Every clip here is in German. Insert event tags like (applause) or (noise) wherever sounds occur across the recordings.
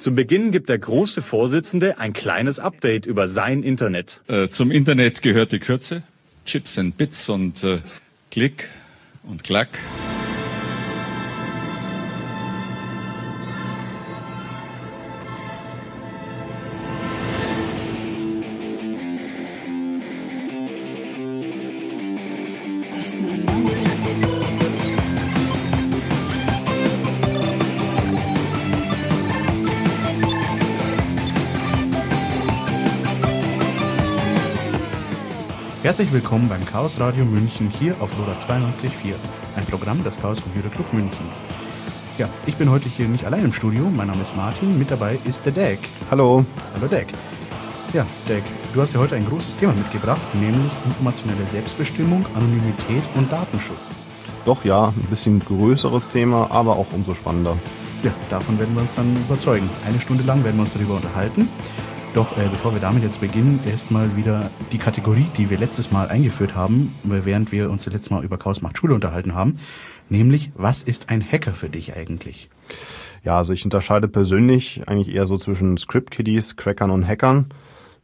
Zum Beginn gibt der große Vorsitzende ein kleines Update über sein Internet. Äh, zum Internet gehört die Kürze, Chips and Bits und äh, Klick und Klack. Herzlich willkommen beim Chaos Radio München hier auf Loda 92.4, ein Programm des Chaos Computer Club Münchens. Ja, ich bin heute hier nicht allein im Studio, mein Name ist Martin, mit dabei ist der Deck. Hallo. Hallo Deck. Ja, Deck, du hast ja heute ein großes Thema mitgebracht, nämlich informationelle Selbstbestimmung, Anonymität und Datenschutz. Doch ja, ein bisschen größeres Thema, aber auch umso spannender. Ja, davon werden wir uns dann überzeugen. Eine Stunde lang werden wir uns darüber unterhalten. Doch äh, bevor wir damit jetzt beginnen, erstmal wieder die Kategorie, die wir letztes Mal eingeführt haben, während wir uns das letzte Mal über Chaos macht Schule unterhalten haben, nämlich was ist ein Hacker für dich eigentlich? Ja, also ich unterscheide persönlich eigentlich eher so zwischen Script-Kiddies, Crackern und Hackern.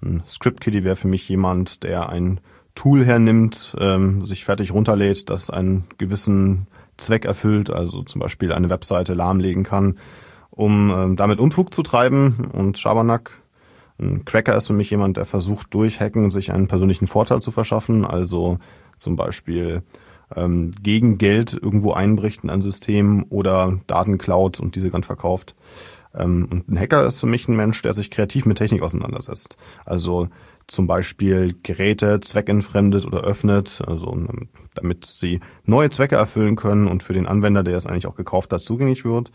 Ein Script-Kiddie wäre für mich jemand, der ein Tool hernimmt, ähm, sich fertig runterlädt, das einen gewissen Zweck erfüllt, also zum Beispiel eine Webseite lahmlegen kann, um ähm, damit Unfug zu treiben und Schabernack ein Cracker ist für mich jemand, der versucht durch Hacken sich einen persönlichen Vorteil zu verschaffen, also zum Beispiel ähm, gegen Geld irgendwo einbricht in ein System oder Daten klaut und diese dann verkauft. Ähm, und ein Hacker ist für mich ein Mensch, der sich kreativ mit Technik auseinandersetzt. Also zum Beispiel Geräte zweckentfremdet oder öffnet, also ähm, damit sie neue Zwecke erfüllen können und für den Anwender, der es eigentlich auch gekauft hat, zugänglich wird.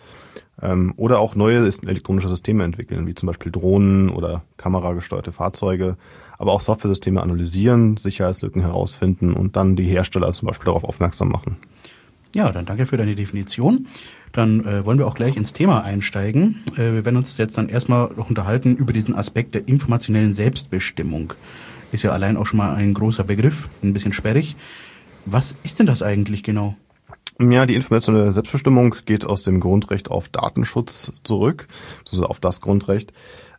Ähm, oder auch neue elektronische Systeme entwickeln, wie zum Beispiel Drohnen oder kameragesteuerte Fahrzeuge, aber auch Software-Systeme analysieren, Sicherheitslücken herausfinden und dann die Hersteller zum Beispiel darauf aufmerksam machen. Ja, dann danke für deine Definition. Dann äh, wollen wir auch gleich ins Thema einsteigen. Äh, wir werden uns jetzt dann erstmal noch unterhalten über diesen Aspekt der informationellen Selbstbestimmung. Ist ja allein auch schon mal ein großer Begriff, ein bisschen sperrig. Was ist denn das eigentlich genau? Ja, die informationelle Selbstbestimmung geht aus dem Grundrecht auf Datenschutz zurück, also auf das Grundrecht.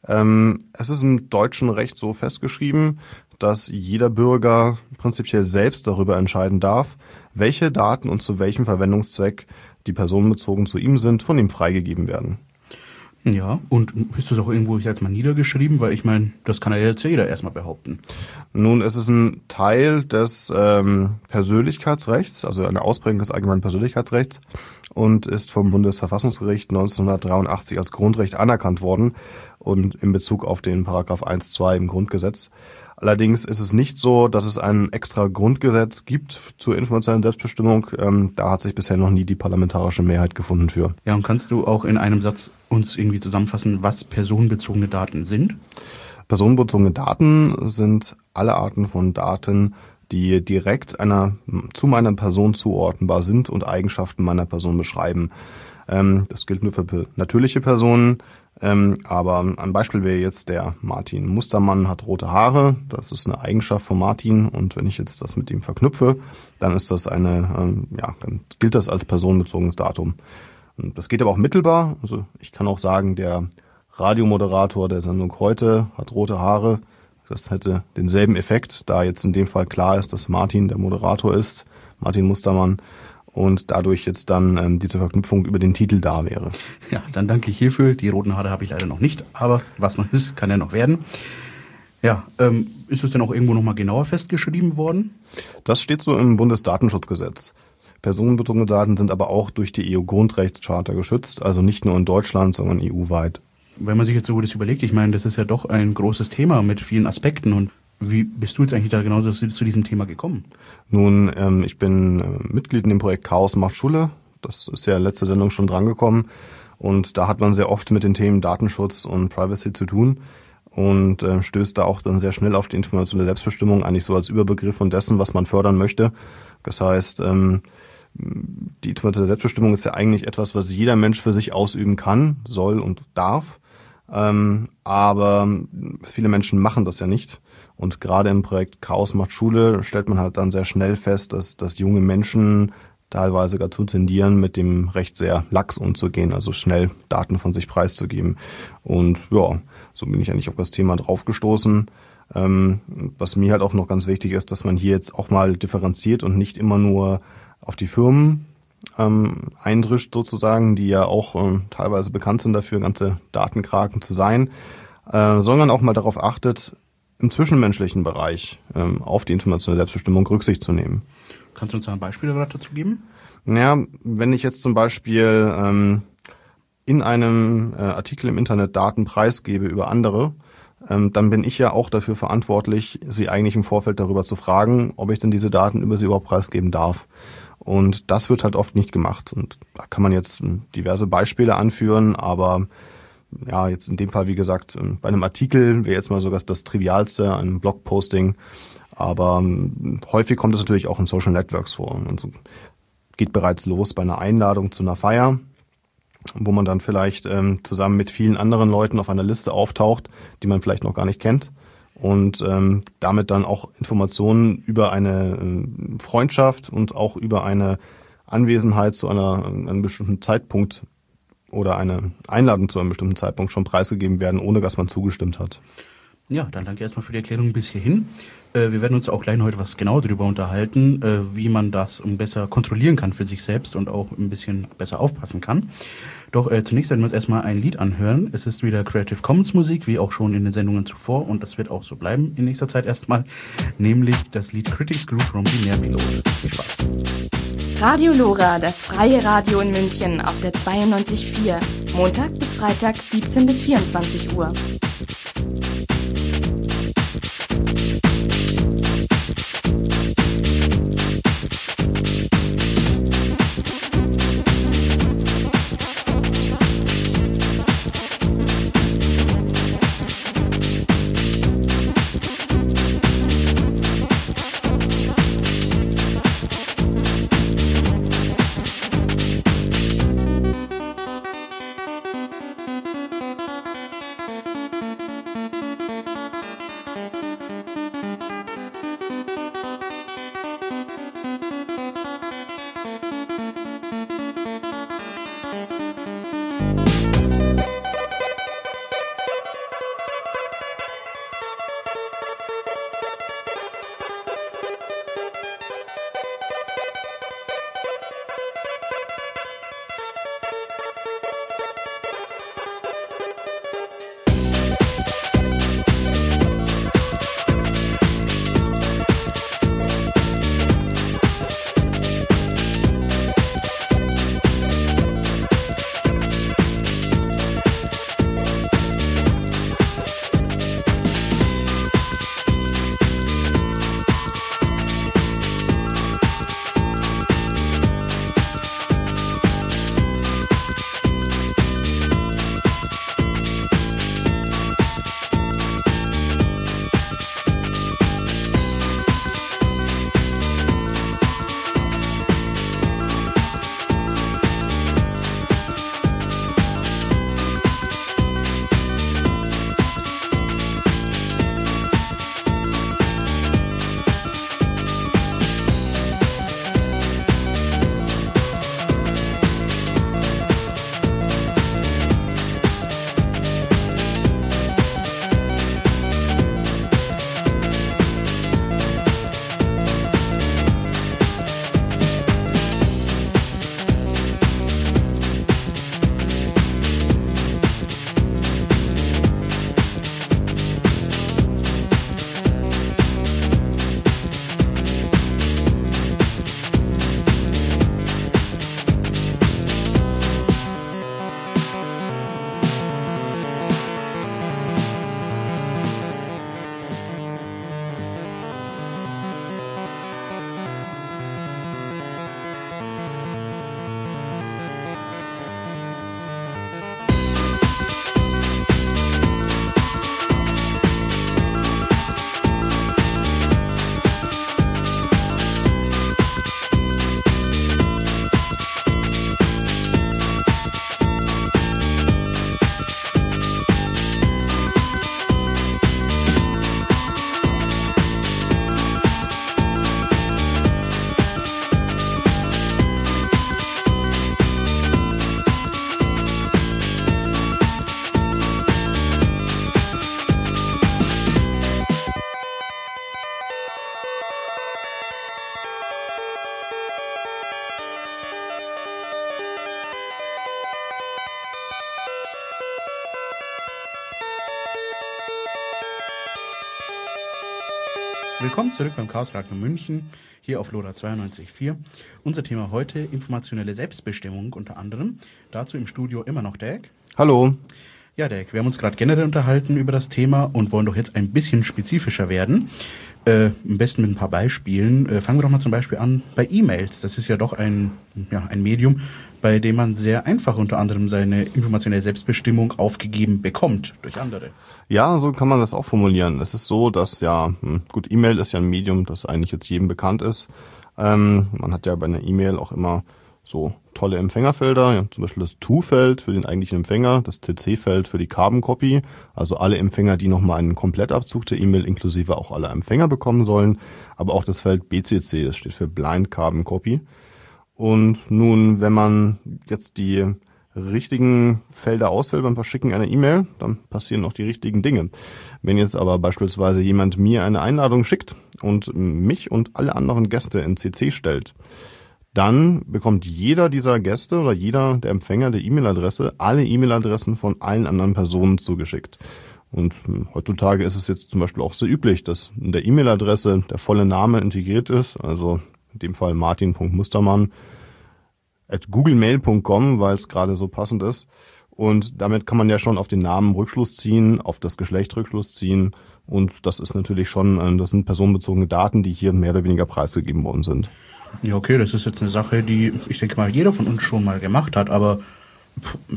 Ähm, es ist im deutschen Recht so festgeschrieben, dass jeder Bürger prinzipiell selbst darüber entscheiden darf, welche Daten und zu welchem Verwendungszweck die personenbezogen zu ihm sind, von ihm freigegeben werden. Ja, und ist das auch irgendwo jetzt mal niedergeschrieben? Weil ich meine, das kann ja jetzt jeder erstmal behaupten. Nun, es ist ein Teil des ähm, Persönlichkeitsrechts, also eine Ausprägung des allgemeinen Persönlichkeitsrechts und ist vom Bundesverfassungsgericht 1983 als Grundrecht anerkannt worden und in Bezug auf den Paragraph 1.2 im Grundgesetz. Allerdings ist es nicht so, dass es ein extra Grundgesetz gibt zur informationellen Selbstbestimmung. Ähm, da hat sich bisher noch nie die parlamentarische Mehrheit gefunden für. Ja, und kannst du auch in einem Satz uns irgendwie zusammenfassen, was personenbezogene Daten sind? Personenbezogene Daten sind alle Arten von Daten, die direkt einer zu meiner Person zuordnenbar sind und Eigenschaften meiner Person beschreiben. Ähm, das gilt nur für natürliche Personen, ähm, aber ein Beispiel wäre jetzt der Martin Mustermann hat rote Haare. Das ist eine Eigenschaft von Martin. Und wenn ich jetzt das mit ihm verknüpfe, dann ist das eine, ähm, ja, dann gilt das als personenbezogenes Datum. Und das geht aber auch mittelbar. Also ich kann auch sagen, der Radiomoderator der Sendung heute hat rote Haare. Das hätte denselben Effekt, da jetzt in dem Fall klar ist, dass Martin der Moderator ist, Martin Mustermann und dadurch jetzt dann ähm, diese Verknüpfung über den Titel da wäre. Ja, dann danke ich hierfür. Die roten Haare habe ich leider noch nicht, aber was noch ist, kann ja noch werden. Ja, ähm, ist es denn auch irgendwo nochmal genauer festgeschrieben worden? Das steht so im Bundesdatenschutzgesetz. Personenbezogene Daten sind aber auch durch die EU-Grundrechtscharta geschützt, also nicht nur in Deutschland, sondern EU-weit. Wenn man sich jetzt so das überlegt, ich meine, das ist ja doch ein großes Thema mit vielen Aspekten und wie bist du jetzt eigentlich da genau zu diesem Thema gekommen? Nun, ähm, ich bin äh, Mitglied in dem Projekt Chaos macht Schule. Das ist ja letzte Sendung schon drangekommen. Und da hat man sehr oft mit den Themen Datenschutz und Privacy zu tun und äh, stößt da auch dann sehr schnell auf die informationelle Selbstbestimmung, eigentlich so als Überbegriff von dessen, was man fördern möchte. Das heißt, ähm, die informationelle Selbstbestimmung ist ja eigentlich etwas, was jeder Mensch für sich ausüben kann, soll und darf. Ähm, aber viele Menschen machen das ja nicht. Und gerade im Projekt Chaos macht Schule stellt man halt dann sehr schnell fest, dass, dass junge Menschen teilweise dazu tendieren, mit dem Recht sehr lax umzugehen, also schnell Daten von sich preiszugeben. Und ja, so bin ich eigentlich auf das Thema draufgestoßen. Ähm, was mir halt auch noch ganz wichtig ist, dass man hier jetzt auch mal differenziert und nicht immer nur auf die Firmen ähm, eindrischt sozusagen, die ja auch ähm, teilweise bekannt sind dafür, ganze Datenkraken zu sein, äh, sondern auch mal darauf achtet, im zwischenmenschlichen Bereich ähm, auf die informationelle Selbstbestimmung Rücksicht zu nehmen. Kannst du uns ein Beispiel dazu geben? Naja, wenn ich jetzt zum Beispiel ähm, in einem äh, Artikel im Internet Daten preisgebe über andere, ähm, dann bin ich ja auch dafür verantwortlich, sie eigentlich im Vorfeld darüber zu fragen, ob ich denn diese Daten über sie überhaupt preisgeben darf. Und das wird halt oft nicht gemacht. Und da kann man jetzt hm, diverse Beispiele anführen, aber ja, jetzt in dem Fall, wie gesagt, hm, bei einem Artikel wäre jetzt mal sogar das Trivialste, ein Blogposting. Aber hm, häufig kommt es natürlich auch in Social Networks vor. Und so geht bereits los bei einer Einladung zu einer Feier, wo man dann vielleicht ähm, zusammen mit vielen anderen Leuten auf einer Liste auftaucht, die man vielleicht noch gar nicht kennt und ähm, damit dann auch Informationen über eine äh, Freundschaft und auch über eine Anwesenheit zu einer, einem bestimmten Zeitpunkt oder eine Einladung zu einem bestimmten Zeitpunkt schon preisgegeben werden, ohne dass man zugestimmt hat. Ja, dann danke erstmal für die Erklärung bis hierhin. Äh, wir werden uns auch gleich heute was genauer darüber unterhalten, äh, wie man das besser kontrollieren kann für sich selbst und auch ein bisschen besser aufpassen kann. Doch äh, zunächst werden wir uns erstmal ein Lied anhören. Es ist wieder Creative Commons Musik, wie auch schon in den Sendungen zuvor, und das wird auch so bleiben in nächster Zeit erstmal, nämlich das Lied Critics Groove from Binärpilot. Viel Spaß. Radio Lora, das freie Radio in München auf der 92.4, Montag bis Freitag 17 bis 24 Uhr. Willkommen zurück beim Chaos Radio München, hier auf LoRa 92.4. Unser Thema heute informationelle Selbstbestimmung unter anderem. Dazu im Studio immer noch Dirk. Hallo. Ja, Dirk, wir haben uns gerade generell unterhalten über das Thema und wollen doch jetzt ein bisschen spezifischer werden. Äh, am besten mit ein paar Beispielen. Äh, fangen wir doch mal zum Beispiel an bei E-Mails. Das ist ja doch ein, ja, ein Medium, bei dem man sehr einfach unter anderem seine informationelle Selbstbestimmung aufgegeben bekommt durch andere. Ja, so kann man das auch formulieren. Es ist so, dass ja, hm, gut, E-Mail ist ja ein Medium, das eigentlich jetzt jedem bekannt ist. Ähm, man hat ja bei einer E-Mail auch immer so tolle Empfängerfelder, ja, zum Beispiel das To-Feld für den eigentlichen Empfänger, das CC-Feld für die Carbon Copy, also alle Empfänger, die nochmal einen Komplettabzug der E-Mail inklusive auch alle Empfänger bekommen sollen, aber auch das Feld BCC, das steht für Blind Carbon Copy. Und nun, wenn man jetzt die richtigen Felder auswählt beim Verschicken einer E-Mail, dann passieren auch die richtigen Dinge. Wenn jetzt aber beispielsweise jemand mir eine Einladung schickt und mich und alle anderen Gäste in CC stellt, dann bekommt jeder dieser Gäste oder jeder der Empfänger der E-Mail-Adresse alle E-Mail-Adressen von allen anderen Personen zugeschickt. Und heutzutage ist es jetzt zum Beispiel auch sehr üblich, dass in der E-Mail-Adresse der volle Name integriert ist, also in dem Fall martin.mustermann at googlemail.com, weil es gerade so passend ist. Und damit kann man ja schon auf den Namen Rückschluss ziehen, auf das Geschlecht Rückschluss ziehen. Und das ist natürlich schon, äh, das sind personenbezogene Daten, die hier mehr oder weniger preisgegeben worden sind. Ja, okay, das ist jetzt eine Sache, die ich denke mal jeder von uns schon mal gemacht hat, aber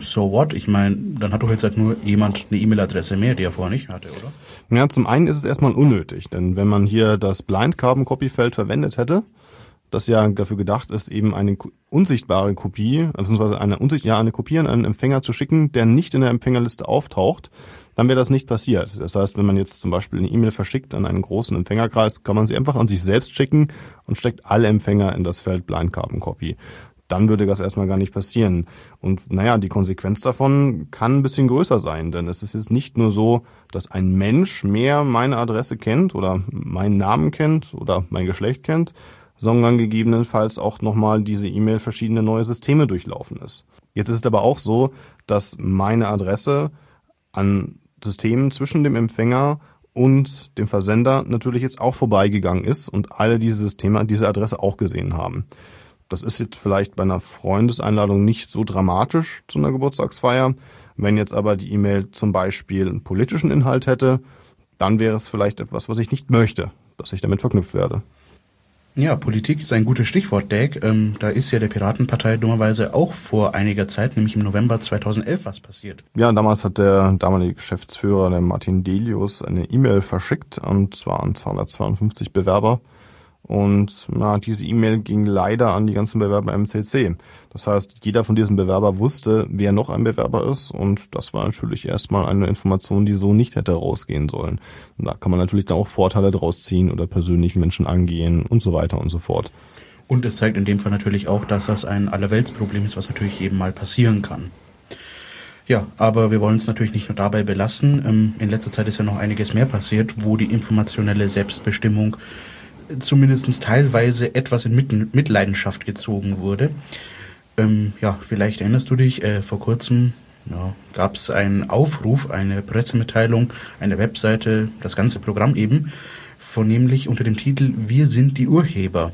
so what? Ich meine, dann hat doch jetzt halt nur jemand eine E-Mail-Adresse mehr, die er vorher nicht hatte, oder? Ja, zum einen ist es erstmal unnötig, denn wenn man hier das Blind Carbon Copy Feld verwendet hätte, das ja dafür gedacht ist, eben eine unsichtbare Kopie, beziehungsweise eine, ja, eine Kopie an einen Empfänger zu schicken, der nicht in der Empfängerliste auftaucht, dann wäre das nicht passiert. Das heißt, wenn man jetzt zum Beispiel eine E-Mail verschickt an einen großen Empfängerkreis, kann man sie einfach an sich selbst schicken und steckt alle Empfänger in das Feld Blind Carbon Copy. Dann würde das erstmal gar nicht passieren. Und naja, die Konsequenz davon kann ein bisschen größer sein, denn es ist jetzt nicht nur so, dass ein Mensch mehr meine Adresse kennt oder meinen Namen kennt oder mein Geschlecht kennt, sondern gegebenenfalls auch nochmal diese E-Mail verschiedene neue Systeme durchlaufen ist. Jetzt ist es aber auch so, dass meine Adresse an Systemen zwischen dem Empfänger und dem Versender natürlich jetzt auch vorbeigegangen ist und alle diese Systeme diese Adresse auch gesehen haben. Das ist jetzt vielleicht bei einer Freundeseinladung nicht so dramatisch zu einer Geburtstagsfeier. Wenn jetzt aber die E-Mail zum Beispiel einen politischen Inhalt hätte, dann wäre es vielleicht etwas, was ich nicht möchte, dass ich damit verknüpft werde. Ja, Politik ist ein gutes Stichwort, Dag. Ähm, da ist ja der Piratenpartei dummerweise auch vor einiger Zeit, nämlich im November 2011, was passiert. Ja, damals hat der damalige Geschäftsführer, der Martin Delius, eine E-Mail verschickt, und zwar an 252 Bewerber und na, diese E-Mail ging leider an die ganzen Bewerber im CC. Das heißt, jeder von diesen Bewerber wusste, wer noch ein Bewerber ist. Und das war natürlich erstmal eine Information, die so nicht hätte rausgehen sollen. Und da kann man natürlich dann auch Vorteile draus ziehen oder persönlich Menschen angehen und so weiter und so fort. Und es zeigt in dem Fall natürlich auch, dass das ein Allerweltsproblem ist, was natürlich jedem mal passieren kann. Ja, aber wir wollen es natürlich nicht nur dabei belassen. Ähm, in letzter Zeit ist ja noch einiges mehr passiert, wo die informationelle Selbstbestimmung zumindest teilweise etwas in Mitleidenschaft gezogen wurde. Ähm, ja, vielleicht erinnerst du dich, äh, vor kurzem ja, gab es einen Aufruf, eine Pressemitteilung, eine Webseite, das ganze Programm eben, vornehmlich unter dem Titel Wir sind die Urheber.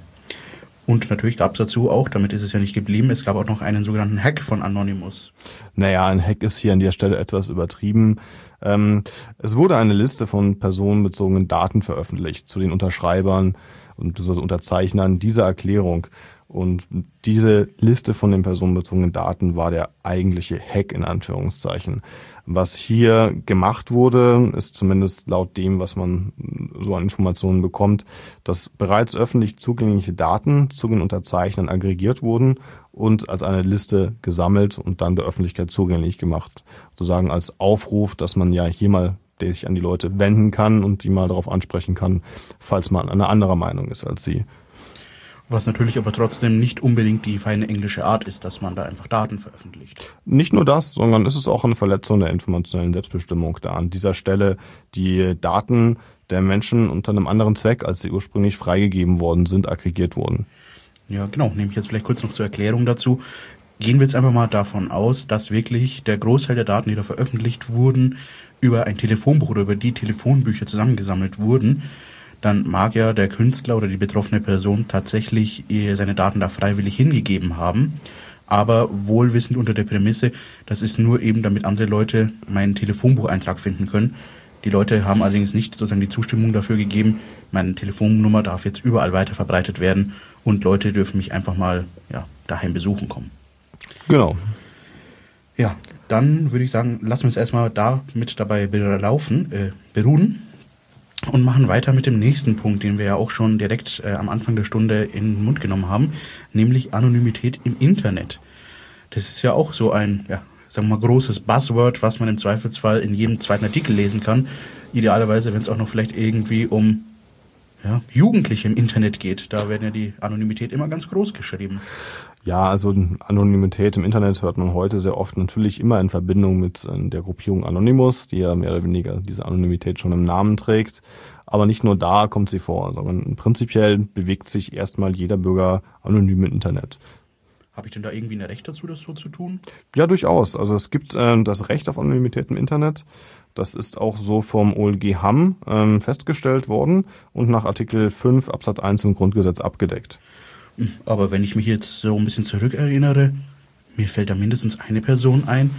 Und natürlich gab es dazu auch, damit ist es ja nicht geblieben, es gab auch noch einen sogenannten Hack von Anonymous. Naja, ein Hack ist hier an der Stelle etwas übertrieben. Ähm, es wurde eine Liste von personenbezogenen Daten veröffentlicht zu den Unterschreibern und Unterzeichnern dieser Erklärung. Und diese Liste von den personenbezogenen Daten war der eigentliche Hack in Anführungszeichen. Was hier gemacht wurde, ist zumindest laut dem, was man so an Informationen bekommt, dass bereits öffentlich zugängliche Daten zu den Unterzeichnern aggregiert wurden und als eine Liste gesammelt und dann der Öffentlichkeit zugänglich gemacht. Sozusagen als Aufruf, dass man ja hier mal sich an die Leute wenden kann und die mal darauf ansprechen kann, falls man eine andere Meinung ist als sie. Was natürlich aber trotzdem nicht unbedingt die feine englische Art ist, dass man da einfach Daten veröffentlicht. Nicht nur das, sondern es ist auch eine Verletzung der informationellen Selbstbestimmung, da an dieser Stelle die Daten der Menschen unter einem anderen Zweck, als sie ursprünglich freigegeben worden sind, aggregiert wurden. Ja, genau. Nehme ich jetzt vielleicht kurz noch zur Erklärung dazu. Gehen wir jetzt einfach mal davon aus, dass wirklich der Großteil der Daten, die da veröffentlicht wurden, über ein Telefonbuch oder über die Telefonbücher zusammengesammelt wurden dann mag ja der Künstler oder die betroffene Person tatsächlich seine Daten da freiwillig hingegeben haben. Aber wohlwissend unter der Prämisse, das ist nur eben, damit andere Leute meinen Telefonbucheintrag finden können. Die Leute haben allerdings nicht sozusagen die Zustimmung dafür gegeben, meine Telefonnummer darf jetzt überall weiter verbreitet werden und Leute dürfen mich einfach mal ja, daheim besuchen kommen. Genau. Ja, dann würde ich sagen, lassen wir es erstmal da mit dabei laufen, äh, beruhen und machen weiter mit dem nächsten Punkt, den wir ja auch schon direkt äh, am Anfang der Stunde in den Mund genommen haben, nämlich Anonymität im Internet. Das ist ja auch so ein, ja, sagen wir mal, großes Buzzword, was man im Zweifelsfall in jedem zweiten Artikel lesen kann. Idealerweise, wenn es auch noch vielleicht irgendwie um ja, Jugendliche im Internet geht. Da werden ja die Anonymität immer ganz groß geschrieben. Ja, also Anonymität im Internet hört man heute sehr oft natürlich immer in Verbindung mit äh, der Gruppierung Anonymous, die ja mehr oder weniger diese Anonymität schon im Namen trägt. Aber nicht nur da kommt sie vor, sondern prinzipiell bewegt sich erstmal jeder Bürger anonym im Internet. Habe ich denn da irgendwie ein Recht dazu, das so zu tun? Ja, durchaus. Also es gibt äh, das Recht auf Anonymität im Internet. Das ist auch so vom OLG Hamm ähm, festgestellt worden und nach Artikel 5 Absatz 1 im Grundgesetz abgedeckt. Aber wenn ich mich jetzt so ein bisschen zurückerinnere, mir fällt da mindestens eine Person ein,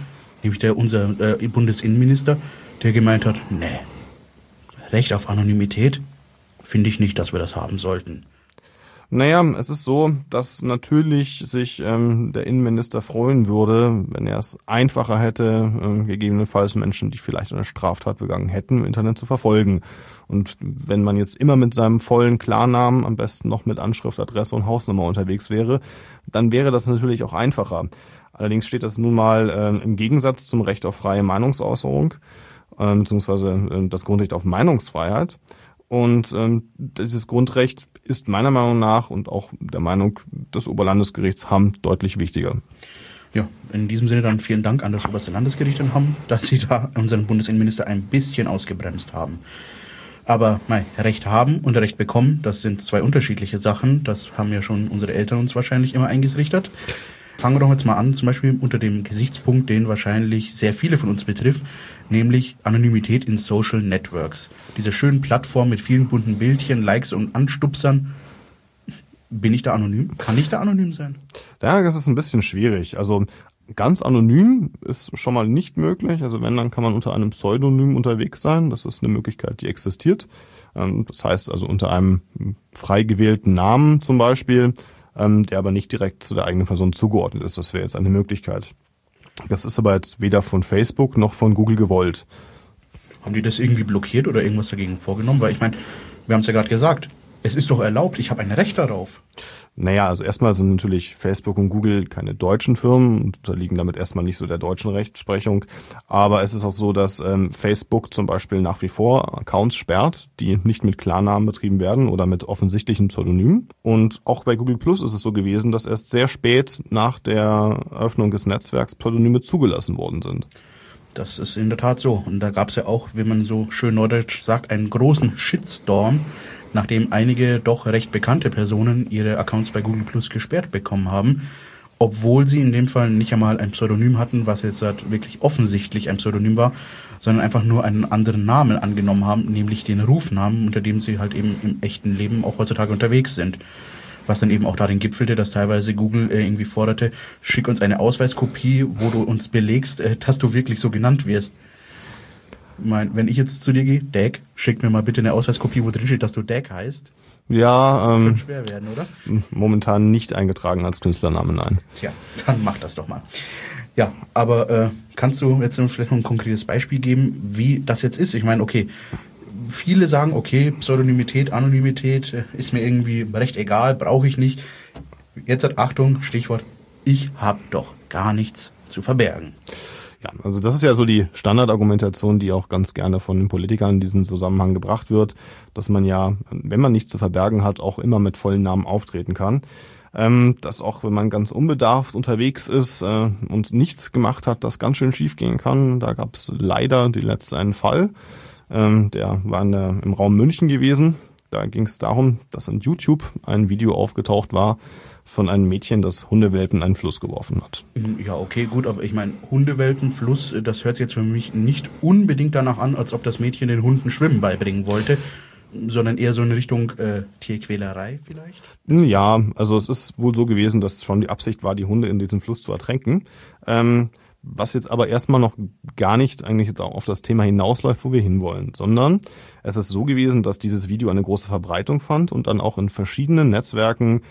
nämlich der unser äh, Bundesinnenminister, der gemeint hat, nee, Recht auf Anonymität finde ich nicht, dass wir das haben sollten. Naja, es ist so, dass natürlich sich ähm, der Innenminister freuen würde, wenn er es einfacher hätte, äh, gegebenenfalls Menschen, die vielleicht eine Straftat begangen hätten, im Internet zu verfolgen. Und wenn man jetzt immer mit seinem vollen Klarnamen, am besten noch mit Anschrift, Adresse und Hausnummer unterwegs wäre, dann wäre das natürlich auch einfacher. Allerdings steht das nun mal äh, im Gegensatz zum Recht auf freie Meinungsäußerung, äh, beziehungsweise äh, das Grundrecht auf Meinungsfreiheit. Und ähm, dieses Grundrecht ist meiner Meinung nach und auch der Meinung des Oberlandesgerichts Hamm deutlich wichtiger. Ja, in diesem Sinne dann vielen Dank an das oberste Landesgericht in Hamm, (laughs) dass Sie da unseren Bundesinnenminister ein bisschen ausgebremst haben. Aber mei, Recht haben und Recht bekommen, das sind zwei unterschiedliche Sachen. Das haben ja schon unsere Eltern uns wahrscheinlich immer eingerichtet. Fangen wir doch jetzt mal an, zum Beispiel unter dem Gesichtspunkt, den wahrscheinlich sehr viele von uns betrifft, nämlich Anonymität in Social Networks. Diese schönen Plattformen mit vielen bunten Bildchen, Likes und Anstupsern. Bin ich da anonym? Kann ich da anonym sein? Ja, das ist ein bisschen schwierig. Also ganz anonym ist schon mal nicht möglich. Also wenn, dann kann man unter einem Pseudonym unterwegs sein. Das ist eine Möglichkeit, die existiert. Ähm, das heißt also unter einem frei gewählten Namen zum Beispiel ähm, der aber nicht direkt zu der eigenen Person zugeordnet ist. Das wäre jetzt eine Möglichkeit. Das ist aber jetzt weder von Facebook noch von Google gewollt. Haben die das irgendwie blockiert oder irgendwas dagegen vorgenommen? Weil ich meine, wir haben es ja gerade gesagt, es ist doch erlaubt, ich habe ein Recht darauf. Naja, also erstmal sind natürlich Facebook und Google keine deutschen Firmen und unterliegen damit erstmal nicht so der deutschen Rechtsprechung. Aber es ist auch so, dass ähm, Facebook zum Beispiel nach wie vor Accounts sperrt, die nicht mit Klarnamen betrieben werden oder mit offensichtlichen Pseudonymen. Und auch bei Google Plus ist es so gewesen, dass erst sehr spät nach der Eröffnung des Netzwerks Pseudonyme zugelassen worden sind. Das ist in der Tat so. Und da gab es ja auch, wie man so schön neudeutsch sagt, einen großen Shitstorm nachdem einige doch recht bekannte Personen ihre Accounts bei Google Plus gesperrt bekommen haben, obwohl sie in dem Fall nicht einmal ein Pseudonym hatten, was jetzt halt wirklich offensichtlich ein Pseudonym war, sondern einfach nur einen anderen Namen angenommen haben, nämlich den Rufnamen, unter dem sie halt eben im echten Leben auch heutzutage unterwegs sind. Was dann eben auch darin gipfelte, dass teilweise Google äh, irgendwie forderte, schick uns eine Ausweiskopie, wo du uns belegst, äh, dass du wirklich so genannt wirst mein, wenn ich jetzt zu dir gehe, Dag, schick mir mal bitte eine Ausweiskopie, wo drin steht, dass du Dag heißt. Ja, ähm, Könnte schwer werden, oder? Momentan nicht eingetragen als Künstlername, nein. Tja, dann mach das doch mal. Ja, aber äh, kannst du jetzt vielleicht noch ein konkretes Beispiel geben, wie das jetzt ist? Ich meine, okay, viele sagen, okay, Pseudonymität, Anonymität äh, ist mir irgendwie recht egal, brauche ich nicht. Jetzt hat Achtung, Stichwort, ich habe doch gar nichts zu verbergen. Ja, also das ist ja so die Standardargumentation, die auch ganz gerne von den Politikern in diesem Zusammenhang gebracht wird, dass man ja, wenn man nichts zu verbergen hat, auch immer mit vollen Namen auftreten kann. Ähm, dass auch, wenn man ganz unbedarft unterwegs ist äh, und nichts gemacht hat, das ganz schön schief gehen kann. Da gab es leider die letzte einen Fall. Ähm, der war in der, im Raum München gewesen. Da ging es darum, dass in YouTube ein Video aufgetaucht war, von einem Mädchen, das Hundewelpen in einen Fluss geworfen hat. Ja, okay, gut, aber ich meine, Hundewelpen, Fluss, äh, das hört sich jetzt für mich nicht unbedingt danach an, als ob das Mädchen den Hunden Schwimmen beibringen wollte. sondern eher so in Richtung äh, Tierquälerei vielleicht? Ja, also es ist wohl so gewesen, dass schon die Absicht war, die Hunde in diesem Fluss zu ertränken. Ähm, was jetzt aber erstmal noch gar nicht eigentlich auf das Thema hinausläuft, wo wir hinwollen, sondern es ist so gewesen, dass dieses Video eine große Verbreitung fand und dann auch in verschiedenen Netzwerken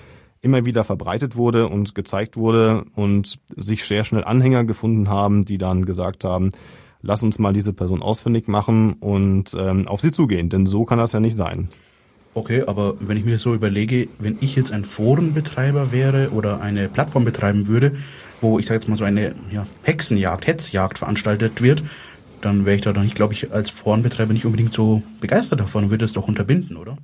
immer wieder verbreitet wurde und gezeigt wurde und sich sehr schnell Anhänger gefunden haben, die dann gesagt haben, lass uns mal diese Person ausfindig machen und ähm, auf sie zugehen, denn so kann das ja nicht sein. Okay, aber wenn ich mir das so überlege, wenn ich jetzt ein Forenbetreiber wäre oder eine Plattform betreiben würde, wo ich sage jetzt mal so eine ja, Hexenjagd, Hetzjagd veranstaltet wird, dann wäre ich da doch nicht, glaube ich, als Forenbetreiber nicht unbedingt so begeistert davon und würde es doch unterbinden, oder?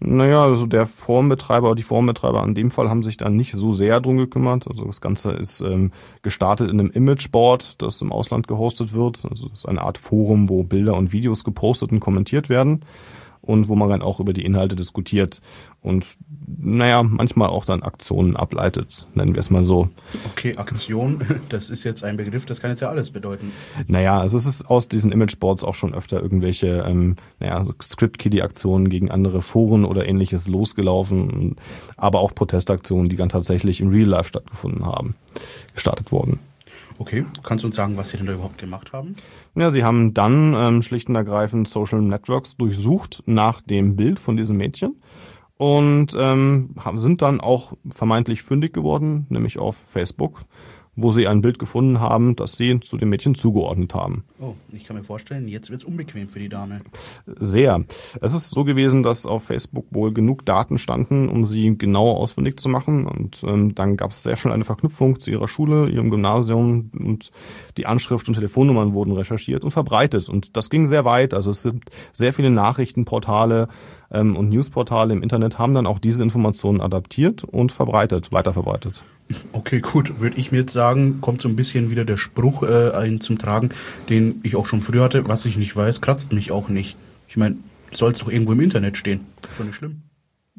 Naja, also der Forenbetreiber, die Forenbetreiber in dem Fall haben sich da nicht so sehr drum gekümmert. Also das Ganze ist ähm, gestartet in einem Imageboard, das im Ausland gehostet wird. Also es ist eine Art Forum, wo Bilder und Videos gepostet und kommentiert werden und wo man dann auch über die Inhalte diskutiert und naja, manchmal auch dann Aktionen ableitet, nennen wir es mal so. Okay, Aktion, (laughs) das ist jetzt ein Begriff, das kann jetzt ja alles bedeuten. Naja, also es ist aus diesen Imageboards auch schon öfter irgendwelche ähm, naja, Script-Kiddie-Aktionen gegen andere Foren oder ähnliches losgelaufen, aber auch Protestaktionen, die dann tatsächlich im Real Life stattgefunden haben, gestartet wurden. Okay, kannst du uns sagen, was Sie denn da überhaupt gemacht haben? Ja, sie haben dann ähm, schlicht und ergreifend Social Networks durchsucht nach dem Bild von diesem Mädchen und ähm, sind dann auch vermeintlich fündig geworden, nämlich auf Facebook wo sie ein Bild gefunden haben, das sie zu dem Mädchen zugeordnet haben. Oh, ich kann mir vorstellen, jetzt wird es unbequem für die Dame. Sehr. Es ist so gewesen, dass auf Facebook wohl genug Daten standen, um sie genauer ausfindig zu machen. Und ähm, dann gab es sehr schnell eine Verknüpfung zu ihrer Schule, ihrem Gymnasium und die Anschrift und Telefonnummern wurden recherchiert und verbreitet. Und das ging sehr weit. Also es sind sehr viele Nachrichtenportale ähm, und Newsportale im Internet haben dann auch diese Informationen adaptiert und verbreitet, weiterverbreitet. Okay, gut, würde ich mir jetzt sagen, kommt so ein bisschen wieder der Spruch äh, ein zum Tragen, den ich auch schon früher hatte, was ich nicht weiß, kratzt mich auch nicht. Ich meine, soll es doch irgendwo im Internet stehen. Ist doch nicht schlimm.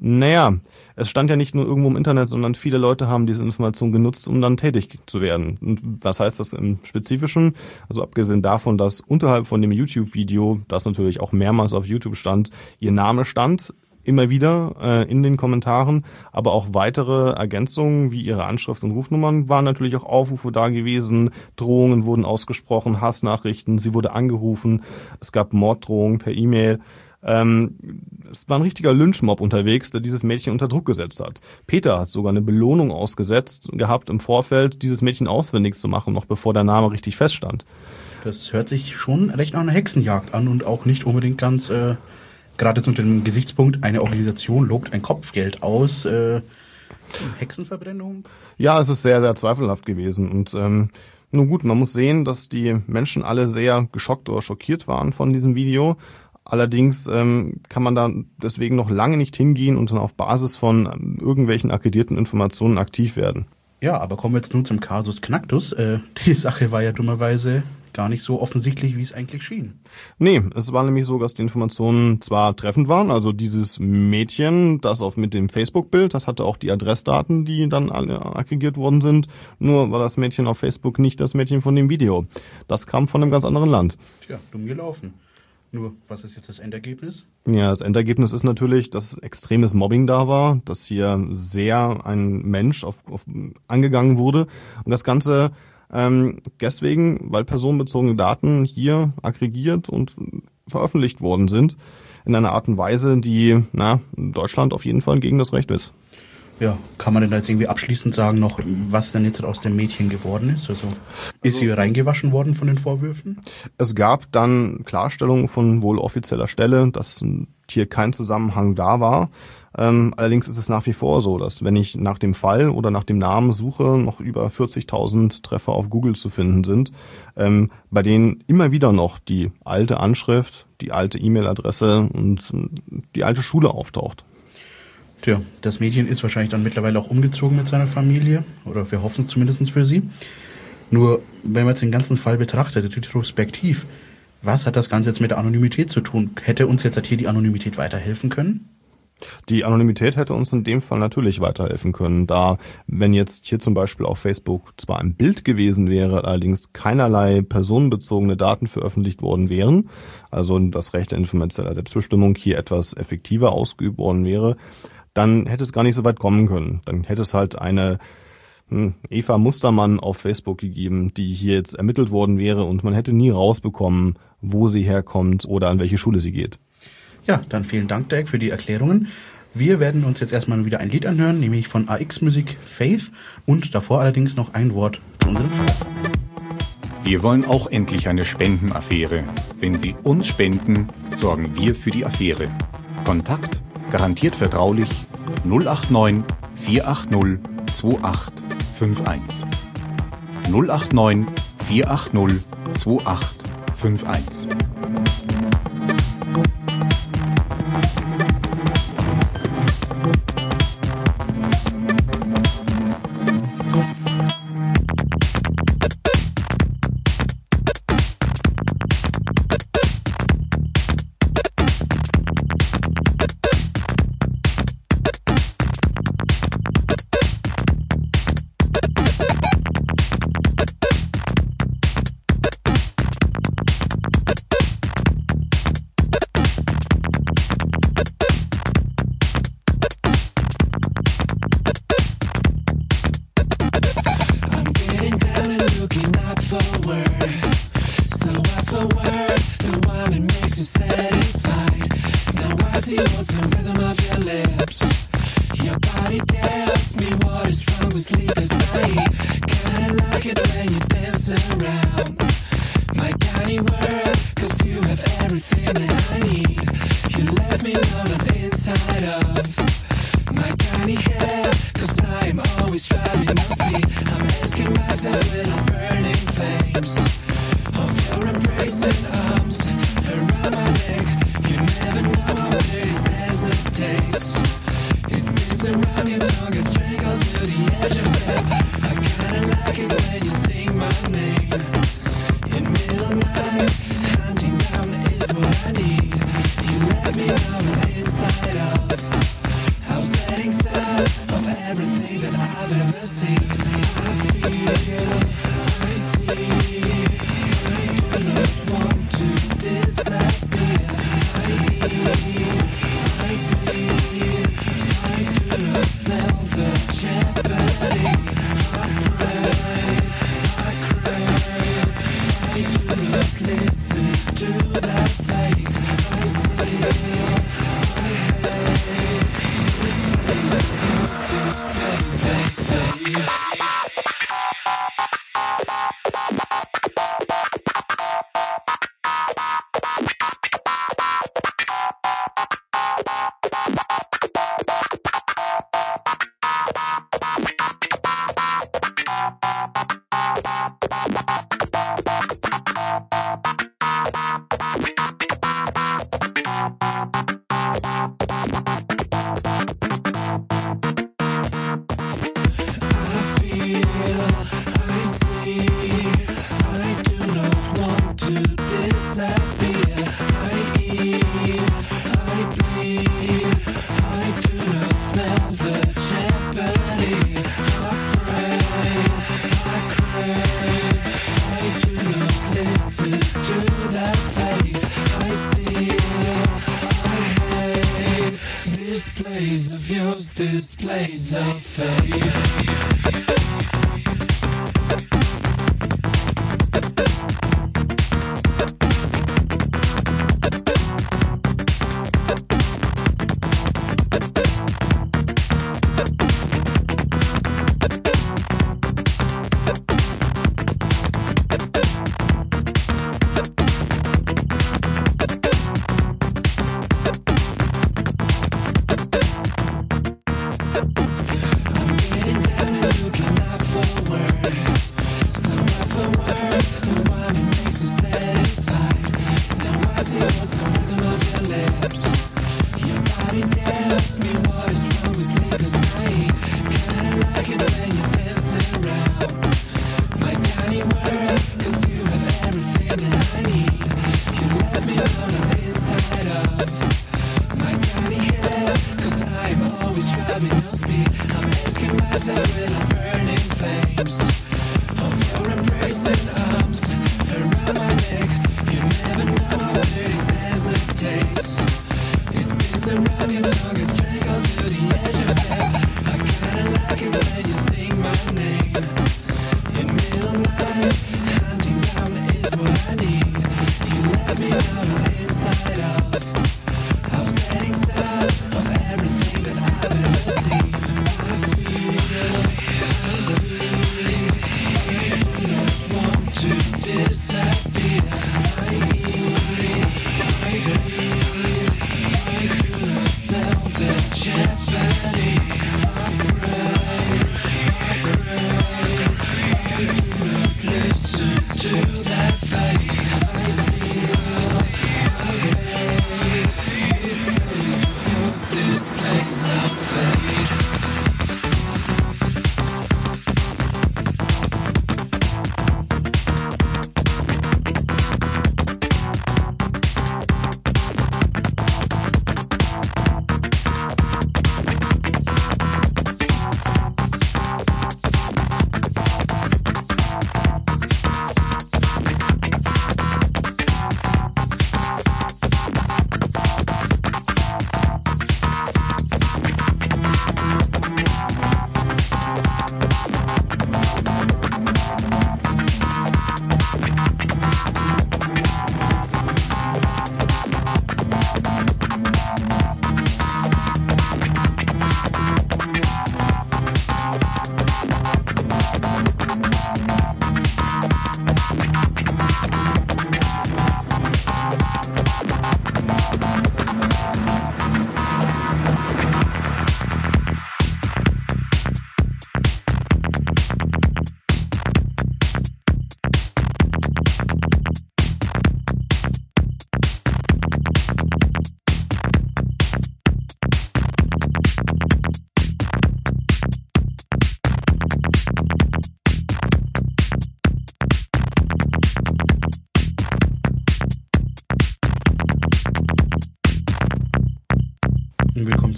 Naja, es stand ja nicht nur irgendwo im Internet, sondern viele Leute haben diese Information genutzt, um dann tätig zu werden. Und was heißt das im Spezifischen? Also abgesehen davon, dass unterhalb von dem YouTube-Video, das natürlich auch mehrmals auf YouTube stand, ihr Name stand, immer wieder äh, in den Kommentaren, aber auch weitere Ergänzungen wie ihre Anschrift und Rufnummern waren natürlich auch Aufrufe da gewesen, Drohungen wurden ausgesprochen, Hassnachrichten, sie wurde angerufen, es gab Morddrohungen per E-Mail. Ähm, es war ein richtiger Lynchmob unterwegs, der dieses Mädchen unter Druck gesetzt hat. Peter hat sogar eine Belohnung ausgesetzt gehabt im Vorfeld, dieses Mädchen auswendig zu machen, noch bevor der Name richtig feststand. Das hört sich schon recht nach einer Hexenjagd an und auch nicht unbedingt ganz äh, gerade unter dem Gesichtspunkt, eine Organisation lobt ein Kopfgeld aus. Äh, Hexenverbrennung? Ja, es ist sehr, sehr zweifelhaft gewesen. Und ähm, nun gut, man muss sehen, dass die Menschen alle sehr geschockt oder schockiert waren von diesem Video. Allerdings ähm, kann man da deswegen noch lange nicht hingehen und dann auf Basis von ähm, irgendwelchen akkreditierten Informationen aktiv werden. Ja, aber kommen wir jetzt nun zum Kasus Knacktus. Äh, die Sache war ja dummerweise gar nicht so offensichtlich, wie es eigentlich schien. Nee, es war nämlich so, dass die Informationen zwar treffend waren, also dieses Mädchen, das auf mit dem Facebook-Bild, das hatte auch die Adressdaten, die dann alle aggregiert worden sind, nur war das Mädchen auf Facebook nicht das Mädchen von dem Video. Das kam von einem ganz anderen Land. Tja, dumm gelaufen. Nur, was ist jetzt das Endergebnis? Ja, das Endergebnis ist natürlich, dass extremes Mobbing da war, dass hier sehr ein Mensch auf, auf angegangen wurde und das Ganze ähm, deswegen, weil personenbezogene Daten hier aggregiert und veröffentlicht worden sind in einer Art und Weise, die na, in Deutschland auf jeden Fall gegen das Recht ist. Ja, kann man denn da jetzt irgendwie abschließend sagen noch, was denn jetzt aus dem Mädchen geworden ist? Also, ist sie reingewaschen worden von den Vorwürfen? Es gab dann Klarstellungen von wohl offizieller Stelle, dass hier kein Zusammenhang da war. Ähm, allerdings ist es nach wie vor so, dass wenn ich nach dem Fall oder nach dem Namen suche, noch über 40.000 Treffer auf Google zu finden sind, ähm, bei denen immer wieder noch die alte Anschrift, die alte E-Mail-Adresse und die alte Schule auftaucht. Tja, das Mädchen ist wahrscheinlich dann mittlerweile auch umgezogen mit seiner Familie, oder wir hoffen es zumindest für sie. Nur, wenn man jetzt den ganzen Fall betrachtet, retrospektiv, was hat das Ganze jetzt mit der Anonymität zu tun? Hätte uns jetzt hier die Anonymität weiterhelfen können? Die Anonymität hätte uns in dem Fall natürlich weiterhelfen können, da wenn jetzt hier zum Beispiel auf Facebook zwar ein Bild gewesen wäre, allerdings keinerlei personenbezogene Daten veröffentlicht worden wären, also das Recht der informationeller Selbstbestimmung hier etwas effektiver ausgeübt worden wäre, dann hätte es gar nicht so weit kommen können. Dann hätte es halt eine hm, Eva Mustermann auf Facebook gegeben, die hier jetzt ermittelt worden wäre und man hätte nie rausbekommen, wo sie herkommt oder an welche Schule sie geht. Ja, dann vielen Dank, Dirk, für die Erklärungen. Wir werden uns jetzt erstmal wieder ein Lied anhören, nämlich von AX Musik Faith und davor allerdings noch ein Wort zu unserem Förderverein. Wir wollen auch endlich eine Spendenaffäre. Wenn Sie uns spenden, sorgen wir für die Affäre. Kontakt garantiert vertraulich 089 480 2851. 089 480 2851. yeah.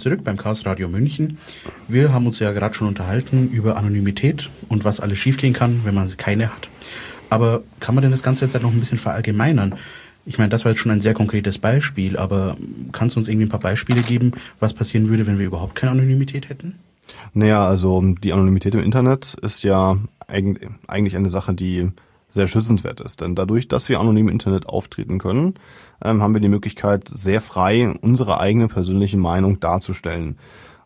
Zurück beim Chaos Radio München. Wir haben uns ja gerade schon unterhalten über Anonymität und was alles schiefgehen kann, wenn man keine hat. Aber kann man denn das Ganze jetzt halt noch ein bisschen verallgemeinern? Ich meine, das war jetzt schon ein sehr konkretes Beispiel, aber kannst du uns irgendwie ein paar Beispiele geben, was passieren würde, wenn wir überhaupt keine Anonymität hätten? Naja, also die Anonymität im Internet ist ja eigentlich eine Sache, die sehr schützenswert ist. Denn dadurch, dass wir anonym im Internet auftreten können, ähm, haben wir die Möglichkeit, sehr frei unsere eigene persönliche Meinung darzustellen.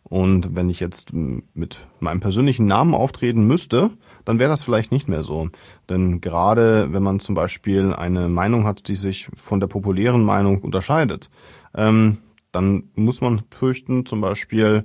Und wenn ich jetzt mit meinem persönlichen Namen auftreten müsste, dann wäre das vielleicht nicht mehr so. Denn gerade wenn man zum Beispiel eine Meinung hat, die sich von der populären Meinung unterscheidet, ähm, dann muss man fürchten, zum Beispiel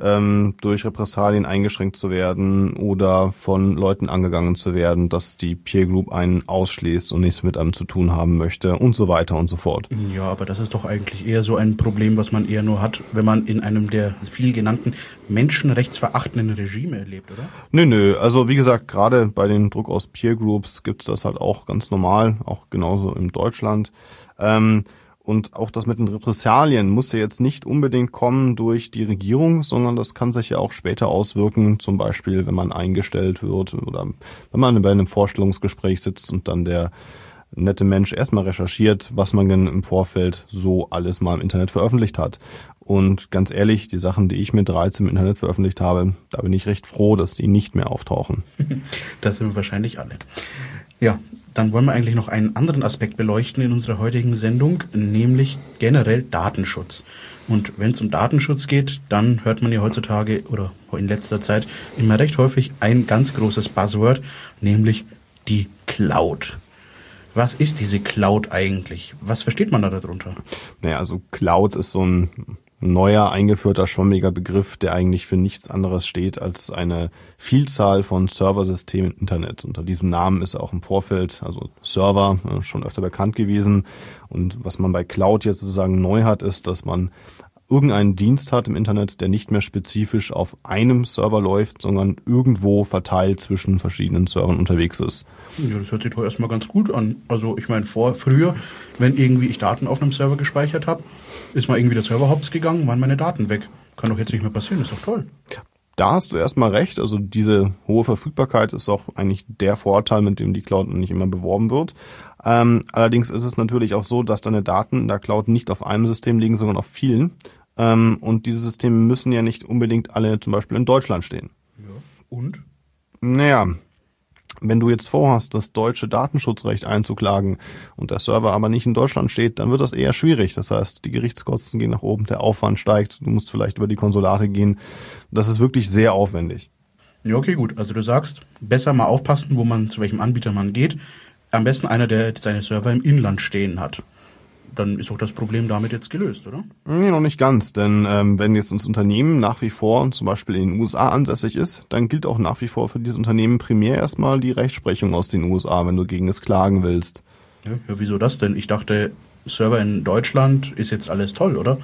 ähm, durch Repressalien eingeschränkt zu werden oder von Leuten angegangen zu werden, dass die Peer Group einen ausschließt und nichts mit einem zu tun haben möchte und so weiter und so fort. Ja, aber das ist doch eigentlich eher so ein Problem, was man eher nur hat, wenn man in einem der viel genannten menschenrechtsverachtenden Regime lebt, oder? Nö, nö. Also wie gesagt, gerade bei den Druck aus Peer Groups gibt's das halt auch ganz normal, auch genauso in Deutschland. Ähm, und auch das mit den Repressalien muss ja jetzt nicht unbedingt kommen durch die Regierung, sondern das kann sich ja auch später auswirken, zum Beispiel wenn man eingestellt wird oder wenn man bei einem Vorstellungsgespräch sitzt und dann der nette Mensch erstmal recherchiert, was man denn im Vorfeld so alles mal im Internet veröffentlicht hat. Und ganz ehrlich, die Sachen, die ich mit 13 im Internet veröffentlicht habe, da bin ich recht froh, dass die nicht mehr auftauchen. (laughs) Das sind wahrscheinlich alle. Ja, dann wollen wir eigentlich noch einen anderen Aspekt beleuchten in unserer heutigen Sendung, nämlich generell Datenschutz. Und wenn es um Datenschutz geht, dann hört man ja heutzutage oder in letzter Zeit immer recht häufig ein ganz großes Buzzword, nämlich die Cloud. Was ist diese Cloud eigentlich? Was versteht man da darunter? Naja, also Cloud ist so ein neuer eingeführter schwammiger Begriff, der eigentlich für nichts anderes steht als eine Vielzahl von Serversystemen im Internet. Unter diesem Namen ist auch im Vorfeld, also Server, äh, schon öfter bekannt gewesen. Und was man bei Cloud jetzt sozusagen neu hat, ist, dass man irgendeinen Dienst hat im Internet, der nicht mehr spezifisch auf einem Server läuft, sondern irgendwo verteilt zwischen verschiedenen Servern unterwegs ist. Ja, das hört sich doch erstmal ganz gut an. Also ich meine, vor früher, wenn irgendwie ich Daten auf einem Server gespeichert habe, ist mal irgendwie der Server hops gegangen, waren meine Daten weg. Kann doch jetzt nicht mehr passieren, ist doch toll da hast du erstmal recht. Also diese hohe Verfügbarkeit ist auch eigentlich der Vorteil, mit dem die Cloud nicht immer beworben wird. Ähm, allerdings ist es natürlich auch so, dass deine Daten in der Cloud nicht auf einem System liegen, sondern auf vielen. Ähm, und diese Systeme müssen ja nicht unbedingt alle zum Beispiel in Deutschland stehen. Ja. Und? Naja, wenn du jetzt vorhast, das deutsche Datenschutzrecht einzuklagen und der Server aber nicht in Deutschland steht, dann wird das eher schwierig. Das heißt, die Gerichtskosten gehen nach oben, der Aufwand steigt, du musst vielleicht über die Konsulate gehen. Das ist wirklich sehr aufwendig. Ja, okay, gut. Also du sagst, besser mal aufpassen, wo man, zu welchem Anbieter man geht. Am besten einer, der seine Server im Inland stehen hat dann ist auch das Problem damit jetzt gelöst, oder? Nee, noch nicht ganz, denn ähm, wenn jetzt das Unternehmen nach wie vor zum Beispiel in den USA ansässig ist, dann gilt auch nach wie vor für dieses Unternehmen primär erstmal die Rechtsprechung aus den USA, wenn du gegen es klagen willst. Ja, ja wieso das denn? Ich dachte, Server in Deutschland ist jetzt alles toll, oder?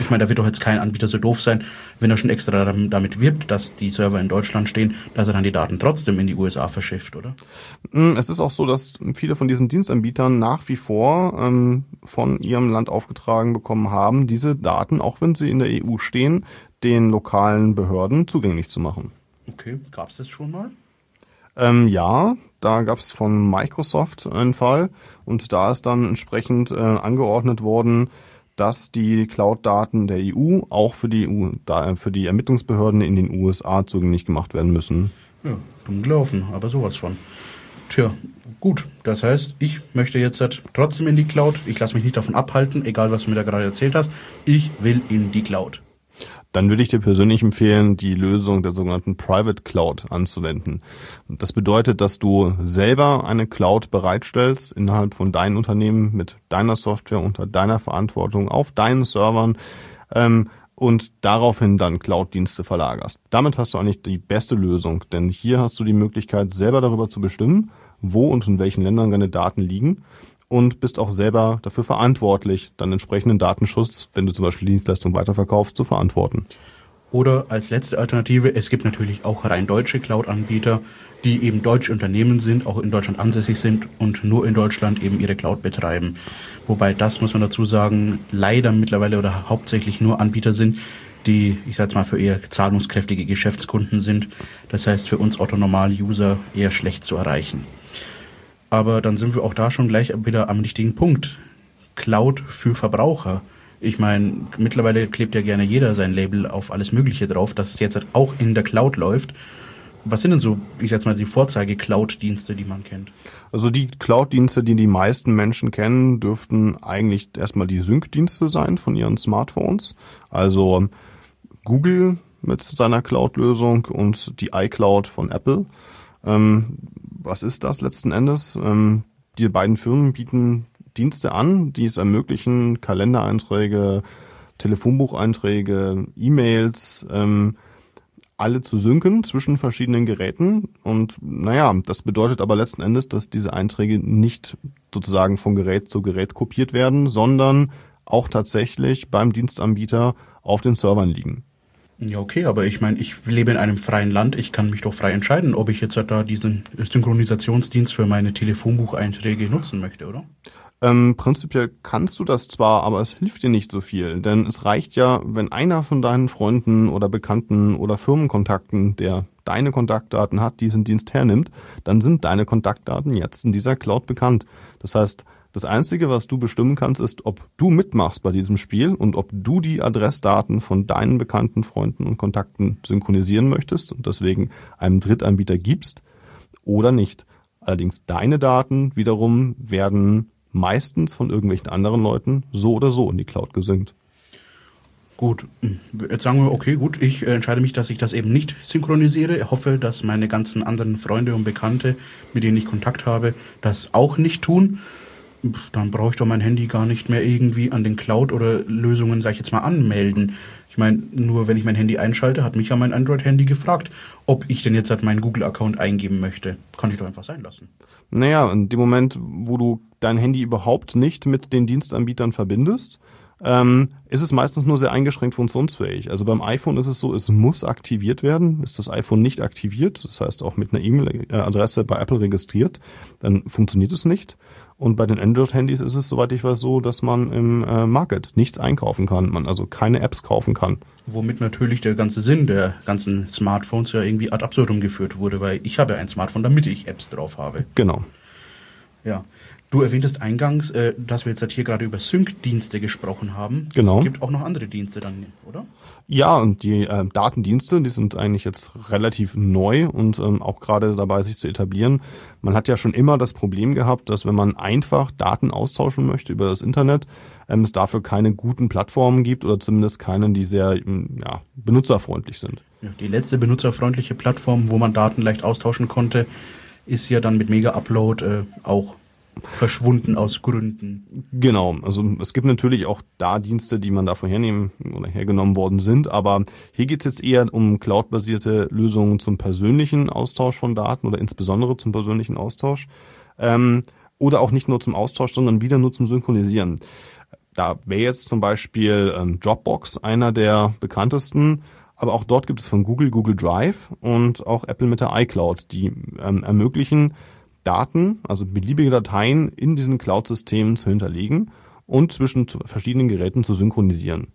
Ich meine, da wird doch jetzt kein Anbieter so doof sein, wenn er schon extra damit wirbt, dass die Server in Deutschland stehen, dass er dann die Daten trotzdem in die USA verschifft, oder? Hm, es ist auch so, dass viele von diesen Dienstanbietern nach wie vor ähm, von ihrem Land aufgetragen bekommen haben, diese Daten, auch wenn sie in der EU stehen, den lokalen Behörden zugänglich zu machen. Okay, gab es das schon mal? Ähm, ja, da gab es von Microsoft einen Fall und da ist dann entsprechend äh, angeordnet worden, dass die Cloud-Daten der EU auch für die EU, für die Ermittlungsbehörden in den USA zugänglich gemacht werden müssen. Ja, dumm gelaufen, aber sowas von. Tja, gut. Das heißt, ich möchte jetzt halt trotzdem in die Cloud. Ich lasse mich nicht davon abhalten, egal was du mir da gerade erzählt hast. Ich will in die Cloud dann würde ich dir persönlich empfehlen, die Lösung der sogenannten Private Cloud anzuwenden. Das bedeutet, dass du selber eine Cloud bereitstellst innerhalb von deinem Unternehmen mit deiner Software unter deiner Verantwortung auf deinen Servern ähm, und daraufhin dann Cloud-Dienste verlagerst. Damit hast du eigentlich die beste Lösung, denn hier hast du die Möglichkeit, selber darüber zu bestimmen, wo und in welchen Ländern deine Daten liegen und bist auch selber dafür verantwortlich, dann entsprechenden Datenschutz, wenn du zum Beispiel Dienstleistungen weiterverkaufst, zu verantworten. Oder als letzte Alternative, es gibt natürlich auch rein deutsche Cloud-Anbieter, die eben deutsche Unternehmen sind, auch in Deutschland ansässig sind und nur in Deutschland eben ihre Cloud betreiben. Wobei das, muss man dazu sagen, leider mittlerweile oder hauptsächlich nur Anbieter sind, die, ich sage mal, für eher zahlungskräftige Geschäftskunden sind. Das heißt, für uns Otto-Normal-User eher schlecht zu erreichen. Aber dann sind wir auch da schon gleich wieder am richtigen Punkt. Cloud für Verbraucher. Ich meine, mittlerweile klebt ja gerne jeder sein Label auf alles Mögliche drauf, dass es jetzt halt auch in der Cloud läuft. Was sind denn so, ich sag mal, die Vorzeige-Cloud-Dienste, die man kennt? Also die Cloud-Dienste, die die meisten Menschen kennen, dürften eigentlich erstmal die Sync-Dienste sein von ihren Smartphones. Also Google mit seiner Cloud-Lösung und die iCloud von Apple. Ähm, was ist das letzten Endes? Ähm, die beiden Firmen bieten Dienste an, die es ermöglichen, Kalendereinträge, Telefonbucheinträge, E-Mails, ähm, alle zu synken zwischen verschiedenen Geräten. Und naja, das bedeutet aber letzten Endes, dass diese Einträge nicht sozusagen von Gerät zu Gerät kopiert werden, sondern auch tatsächlich beim Dienstanbieter auf den Servern liegen. Ja, okay, aber ich meine, ich lebe in einem freien Land. Ich kann mich doch frei entscheiden, ob ich jetzt da diesen Synchronisationsdienst für meine Telefonbucheinträge nutzen möchte, oder? Ähm, prinzipiell kannst du das zwar, aber es hilft dir nicht so viel, denn es reicht ja, wenn einer von deinen Freunden oder Bekannten oder Firmenkontakten, der deine Kontaktdaten hat, diesen Dienst hernimmt, dann sind deine Kontaktdaten jetzt in dieser Cloud bekannt. Das heißt, das Einzige, was du bestimmen kannst, ist, ob du mitmachst bei diesem Spiel und ob du die Adressdaten von deinen bekannten Freunden und Kontakten synchronisieren möchtest und deswegen einem Drittanbieter gibst oder nicht. Allerdings deine Daten wiederum werden meistens von irgendwelchen anderen Leuten so oder so in die Cloud gesynkt. Gut, jetzt sagen wir, okay, gut, ich entscheide mich, dass ich das eben nicht synchronisiere. Ich hoffe, dass meine ganzen anderen Freunde und Bekannte, mit denen ich Kontakt habe, das auch nicht tun dann brauche ich doch mein Handy gar nicht mehr irgendwie an den Cloud oder Lösungen, sag ich jetzt mal, anmelden. Ich meine, nur wenn ich mein Handy einschalte, hat mich ja mein Android-Handy gefragt, ob ich denn jetzt halt meinen Google-Account eingeben möchte. Kann ich doch einfach sein lassen. Naja, in dem Moment, wo du dein Handy überhaupt nicht mit den Dienstanbietern verbindest, ähm, ist es meistens nur sehr eingeschränkt funktionsfähig. Also beim iPhone ist es so, es muss aktiviert werden. Ist das iPhone nicht aktiviert, das heißt auch mit einer E-Mail-Adresse bei Apple registriert, dann funktioniert es nicht. Und bei den Android-Handys ist es, soweit ich weiß, so, dass man im äh, Market nichts einkaufen kann, man also keine Apps kaufen kann. Womit natürlich der ganze Sinn der ganzen Smartphones ja irgendwie ad absurdum geführt wurde, weil ich habe ein Smartphone, damit ich Apps drauf habe. Genau. Ja. Du erwähntest eingangs, äh, dass wir jetzt halt hier gerade über Sync-Dienste gesprochen haben. Genau. Es gibt auch noch andere Dienste dann, oder? Ja, und die äh, Datendienste, die sind eigentlich jetzt relativ neu und ähm, auch gerade dabei, sich zu etablieren. Man hat ja schon immer das Problem gehabt, dass wenn man einfach Daten austauschen möchte über das Internet, ähm, es dafür keine guten Plattformen gibt oder zumindest keine, die sehr ähm, ja, benutzerfreundlich sind. Ja, die letzte benutzerfreundliche Plattform, wo man Daten leicht austauschen konnte, ist ja dann mit Mega Upload äh, auch verschwunden aus Gründen. Genau, also es gibt natürlich auch da Dienste, die man davon hernehmen oder hergenommen worden sind, aber hier geht es jetzt eher um cloudbasierte Lösungen zum persönlichen Austausch von Daten oder insbesondere zum persönlichen Austausch. Ähm, oder auch nicht nur zum Austausch, sondern wieder nur zum Synchronisieren. Da wäre jetzt zum Beispiel ähm, Dropbox einer der bekanntesten, aber auch dort gibt es von Google Google Drive und auch Apple mit der iCloud, die ähm, ermöglichen, Daten, also beliebige Dateien in diesen Cloud-Systemen zu hinterlegen und zwischen verschiedenen Geräten zu synchronisieren.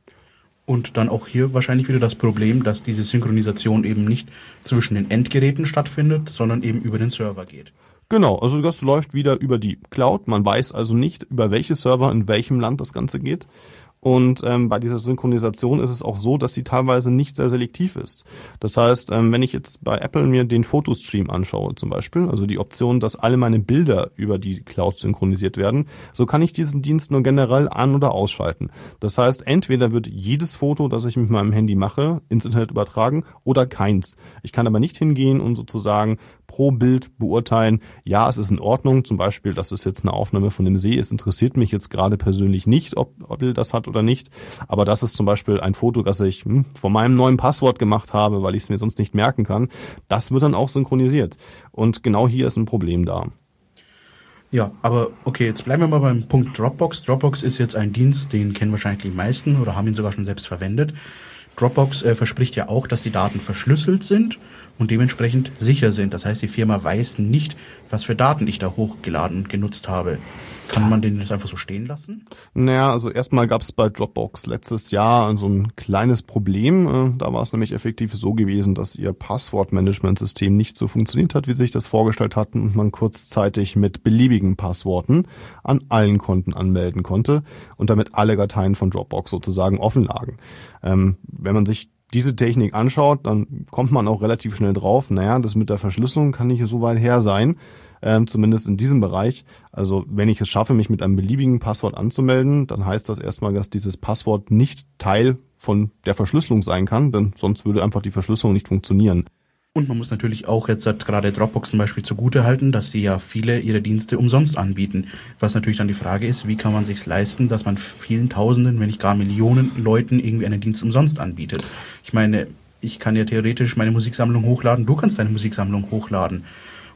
Und dann auch hier wahrscheinlich wieder das Problem, dass diese Synchronisation eben nicht zwischen den Endgeräten stattfindet, sondern eben über den Server geht. Genau, also das läuft wieder über die Cloud. Man weiß also nicht, über welche Server in welchem Land das Ganze geht. Und ähm, bei dieser Synchronisation ist es auch so, dass sie teilweise nicht sehr selektiv ist. Das heißt, ähm, wenn ich jetzt bei Apple mir den Fotostream anschaue zum Beispiel, also die Option, dass alle meine Bilder über die Cloud synchronisiert werden, so kann ich diesen Dienst nur generell an- oder ausschalten. Das heißt, entweder wird jedes Foto, das ich mit meinem Handy mache, ins Internet übertragen oder keins. Ich kann aber nicht hingehen und sozusagen pro Bild beurteilen, ja, es ist in Ordnung, zum Beispiel, das ist jetzt eine Aufnahme von dem See, es interessiert mich jetzt gerade persönlich nicht, ob, Bild das hat oder nicht, aber das ist zum Beispiel ein Foto, das ich hm, von meinem neuen Passwort gemacht habe, weil ich es mir sonst nicht merken kann, das wird dann auch synchronisiert. Und genau hier ist ein Problem da. Ja, aber okay, jetzt bleiben wir mal beim Punkt Dropbox. Dropbox ist jetzt ein Dienst, den kennen wahrscheinlich die meisten oder haben ihn sogar schon selbst verwendet. Dropbox äh, verspricht ja auch, dass die Daten verschlüsselt sind und dementsprechend sicher sind. Das heißt, die Firma weiß nicht, was für Daten ich da hochgeladen und genutzt habe. Kann man den jetzt einfach so stehen lassen? Naja, also erstmal gab es bei Dropbox letztes Jahr so ein kleines Problem. Äh, da war es nämlich effektiv so gewesen, dass ihr Passwortmanagementsystem nicht so funktioniert hat, wie sie sich das vorgestellt hatten und man kurzzeitig mit beliebigen Passworten an allen Konten anmelden konnte und damit alle Dateien von Dropbox sozusagen offen lagen. Ähm, wenn man sich diese Technik anschaut, dann kommt man auch relativ schnell drauf, naja, das mit der Verschlüsselung kann nicht so weit her sein, ähm, zumindest in diesem Bereich. Also wenn ich es schaffe, mich mit einem beliebigen Passwort anzumelden, dann heißt das erstmal, dass dieses Passwort nicht Teil von der Verschlüsselung sein kann, denn sonst würde einfach die Verschlüsselung nicht funktionieren. Und man muss natürlich auch jetzt halt gerade Dropbox zum Beispiel zugute halten, dass sie ja viele ihrer Dienste umsonst anbieten. Was natürlich dann die Frage ist, wie kann man sich leisten, dass man vielen Tausenden, wenn nicht gar Millionen Leuten irgendwie einen Dienst umsonst anbietet. Ich meine, ich kann ja theoretisch meine Musiksammlung hochladen, du kannst deine Musiksammlung hochladen.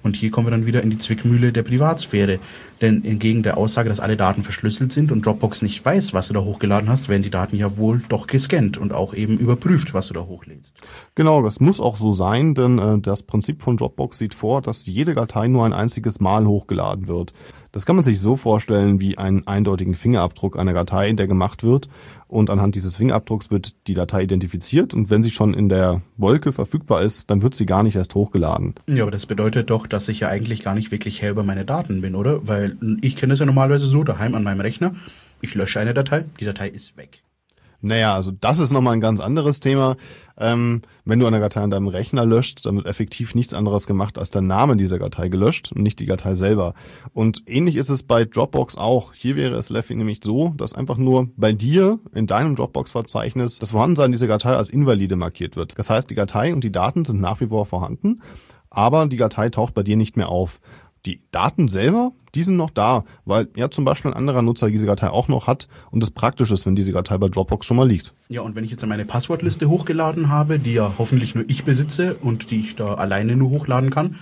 Und hier kommen wir dann wieder in die Zwickmühle der Privatsphäre. Denn entgegen der Aussage, dass alle Daten verschlüsselt sind und Dropbox nicht weiß, was du da hochgeladen hast, werden die Daten ja wohl doch gescannt und auch eben überprüft, was du da hochlädst. Genau, das muss auch so sein, denn äh, das Prinzip von Dropbox sieht vor, dass jede Datei nur ein einziges Mal hochgeladen wird. Das kann man sich so vorstellen wie einen eindeutigen Fingerabdruck einer Datei, der gemacht wird. Und anhand dieses Fingerabdrucks wird die Datei identifiziert und wenn sie schon in der Wolke verfügbar ist, dann wird sie gar nicht erst hochgeladen. Ja, aber das bedeutet doch, dass ich ja eigentlich gar nicht wirklich Herr über meine Daten bin, oder? Weil ich kenne es ja normalerweise so, daheim an meinem Rechner, ich lösche eine Datei, die Datei ist weg. Naja, also das ist nochmal ein ganz anderes Thema. Ähm, wenn du eine Datei an deinem Rechner löscht, dann wird effektiv nichts anderes gemacht, als der Name dieser Datei gelöscht und nicht die Datei selber. Und ähnlich ist es bei Dropbox auch. Hier wäre es Leffy nämlich so, dass einfach nur bei dir in deinem Dropbox-Verzeichnis das Vorhandensein dieser Datei als invalide markiert wird. Das heißt, die Datei und die Daten sind nach wie vor vorhanden, aber die Datei taucht bei dir nicht mehr auf. Die Daten selber, die sind noch da, weil ja zum Beispiel ein anderer Nutzer diese Datei auch noch hat und es praktisch ist, wenn diese Datei bei Dropbox schon mal liegt. Ja, und wenn ich jetzt meine Passwortliste hochgeladen habe, die ja hoffentlich nur ich besitze und die ich da alleine nur hochladen kann,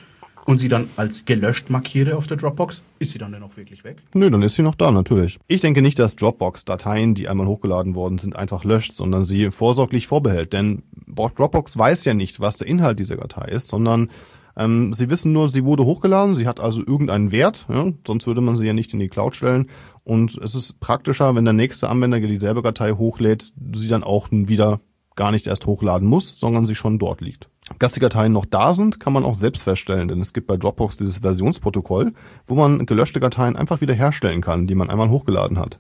und sie dann als gelöscht markiere auf der Dropbox, ist sie dann denn auch wirklich weg? Nö, dann ist sie noch da, natürlich. Ich denke nicht, dass Dropbox Dateien, die einmal hochgeladen worden sind, einfach löscht, sondern sie vorsorglich vorbehält. Denn Dropbox weiß ja nicht, was der Inhalt dieser Datei ist, sondern ähm, sie wissen nur, sie wurde hochgeladen, sie hat also irgendeinen Wert, ja, sonst würde man sie ja nicht in die Cloud stellen. Und es ist praktischer, wenn der nächste Anwender dieselbe Datei hochlädt, sie dann auch wieder gar nicht erst hochladen muss, sondern sie schon dort liegt. Dass die Dateien noch da sind, kann man auch selbst feststellen, denn es gibt bei Dropbox dieses Versionsprotokoll, wo man gelöschte Dateien einfach wieder herstellen kann, die man einmal hochgeladen hat.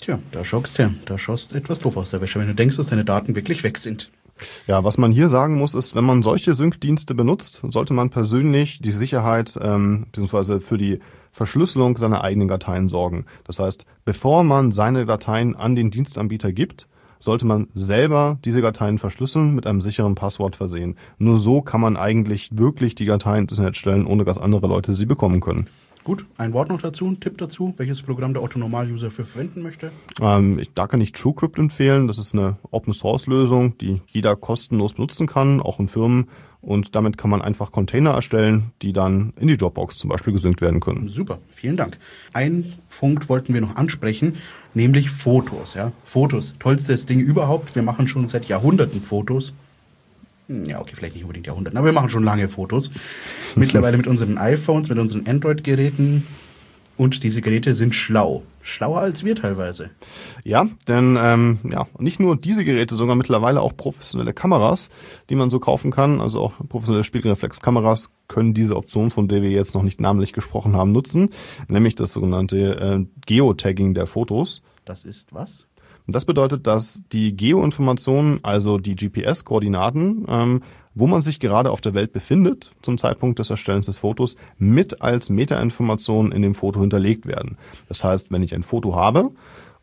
Tja, da schaust du, da schaust etwas doof aus der Wäsche, wenn du denkst, dass deine Daten wirklich weg sind. Ja, was man hier sagen muss, ist, wenn man solche Sync-Dienste benutzt, sollte man persönlich die Sicherheit ähm, bzw. für die Verschlüsselung seiner eigenen Dateien sorgen. Das heißt, bevor man seine Dateien an den Dienstanbieter gibt, sollte man selber diese Dateien verschlüsseln, mit einem sicheren Passwort versehen. Nur so kann man eigentlich wirklich die Dateien ins Internet stellen, ohne dass andere Leute sie bekommen können. Gut, ein Wort noch dazu, ein Tipp dazu, welches Programm der Otto-Normal-User für verwenden möchte? Ähm, ich, da kann ich TrueCrypt empfehlen. Das ist eine Open-Source-Lösung, die jeder kostenlos benutzen kann, auch in Firmen. Und damit kann man einfach Container erstellen, die dann in die Dropbox zum Beispiel gesynkt werden können. Super, vielen Dank. Ein Punkt wollten wir noch ansprechen, nämlich Fotos. Ja, Fotos, tollstes Ding überhaupt. Wir machen schon seit Jahrhunderten Fotos. Hm, ja, okay, vielleicht nicht unbedingt Jahrhunderten, aber wir machen schon lange Fotos. (laughs) Mittlerweile mit unseren iPhones, mit unseren Android-Geräten. Und diese Geräte sind schlau. Schlauer als wir teilweise. Ja, denn ähm, ja, nicht nur diese Geräte, sondern mittlerweile auch professionelle Kameras, die man so kaufen kann, also auch professionelle Spiegelreflexkameras können diese Option, von der wir jetzt noch nicht namentlich gesprochen haben, nutzen, nämlich das sogenannte äh, Geotagging der Fotos. Das ist was? Das bedeutet, dass die Geoinformationen, also die GPS-Koordinaten, ähm, wo man sich gerade auf der Welt befindet zum Zeitpunkt des Erstellens des Fotos, mit als Metainformation in dem Foto hinterlegt werden. Das heißt, wenn ich ein Foto habe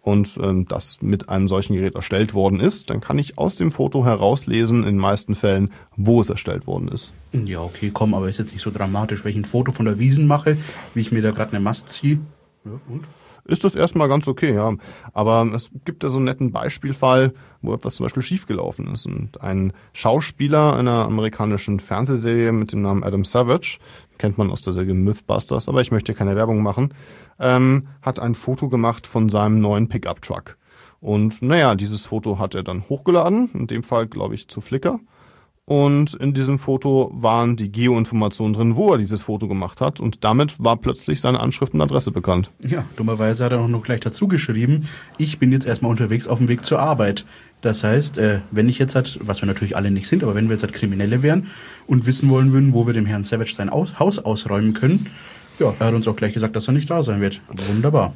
und ähm, das mit einem solchen Gerät erstellt worden ist, dann kann ich aus dem Foto herauslesen, in den meisten Fällen, wo es erstellt worden ist. Ja, okay, komm, aber ist jetzt nicht so dramatisch, wenn ich ein Foto von der Wiesen mache, wie ich mir da gerade eine Mast ziehe. Ja, und? Ist das erstmal ganz okay, ja. Aber es gibt ja so einen netten Beispielfall, wo etwas zum Beispiel schiefgelaufen ist. Und ein Schauspieler einer amerikanischen Fernsehserie mit dem Namen Adam Savage, kennt man aus der Serie Mythbusters, aber ich möchte keine Werbung machen, ähm, hat ein Foto gemacht von seinem neuen Pickup-Truck. Und naja, dieses Foto hat er dann hochgeladen, in dem Fall glaube ich zu Flickr. Und in diesem Foto waren die Geoinformationen drin, wo er dieses Foto gemacht hat. Und damit war plötzlich seine Anschrift und Adresse bekannt. Ja, dummerweise hat er auch noch gleich dazu geschrieben, ich bin jetzt erstmal unterwegs auf dem Weg zur Arbeit. Das heißt, äh, wenn ich jetzt halt, was wir natürlich alle nicht sind, aber wenn wir jetzt halt Kriminelle wären und wissen wollen würden, wo wir dem Herrn Savage sein Haus ausräumen können, ja, er hat uns auch gleich gesagt, dass er nicht da sein wird. Wunderbar.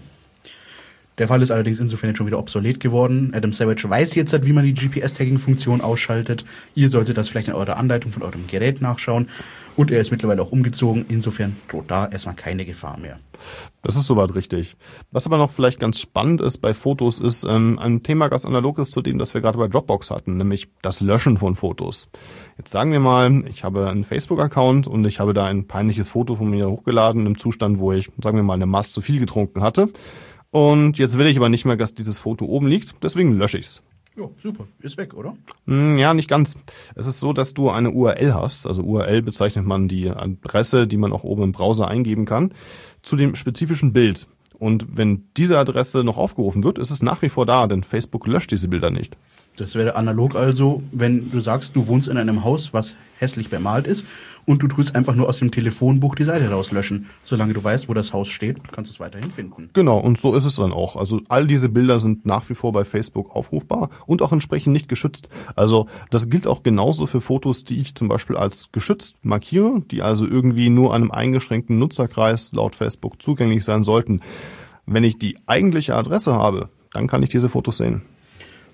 Der Fall ist allerdings insofern jetzt schon wieder obsolet geworden. Adam Savage weiß jetzt, halt, wie man die GPS-Tagging-Funktion ausschaltet. Ihr solltet das vielleicht in eurer Anleitung von eurem Gerät nachschauen. Und er ist mittlerweile auch umgezogen. Insofern droht da erstmal keine Gefahr mehr. Das ist soweit richtig. Was aber noch vielleicht ganz spannend ist bei Fotos, ist ähm, ein Thema ganz analoges zu dem, das wir gerade bei Dropbox hatten, nämlich das Löschen von Fotos. Jetzt sagen wir mal, ich habe einen Facebook-Account und ich habe da ein peinliches Foto von mir hochgeladen im Zustand, wo ich, sagen wir mal, eine Maß zu viel getrunken hatte. Und jetzt will ich aber nicht mehr, dass dieses Foto oben liegt, deswegen lösche ich's. Ja, super. Ist weg, oder? Hm, ja, nicht ganz. Es ist so, dass du eine URL hast. Also URL bezeichnet man die Adresse, die man auch oben im Browser eingeben kann, zu dem spezifischen Bild. Und wenn diese Adresse noch aufgerufen wird, ist es nach wie vor da, denn Facebook löscht diese Bilder nicht. Das wäre analog also, wenn du sagst, du wohnst in einem Haus, was hässlich bemalt ist und du tust einfach nur aus dem Telefonbuch die Seite rauslöschen. Solange du weißt, wo das Haus steht, kannst du es weiterhin finden. Genau, und so ist es dann auch. Also all diese Bilder sind nach wie vor bei Facebook aufrufbar und auch entsprechend nicht geschützt. Also das gilt auch genauso für Fotos, die ich zum Beispiel als geschützt markiere, die also irgendwie nur einem eingeschränkten Nutzerkreis laut Facebook zugänglich sein sollten. Wenn ich die eigentliche Adresse habe, dann kann ich diese Fotos sehen.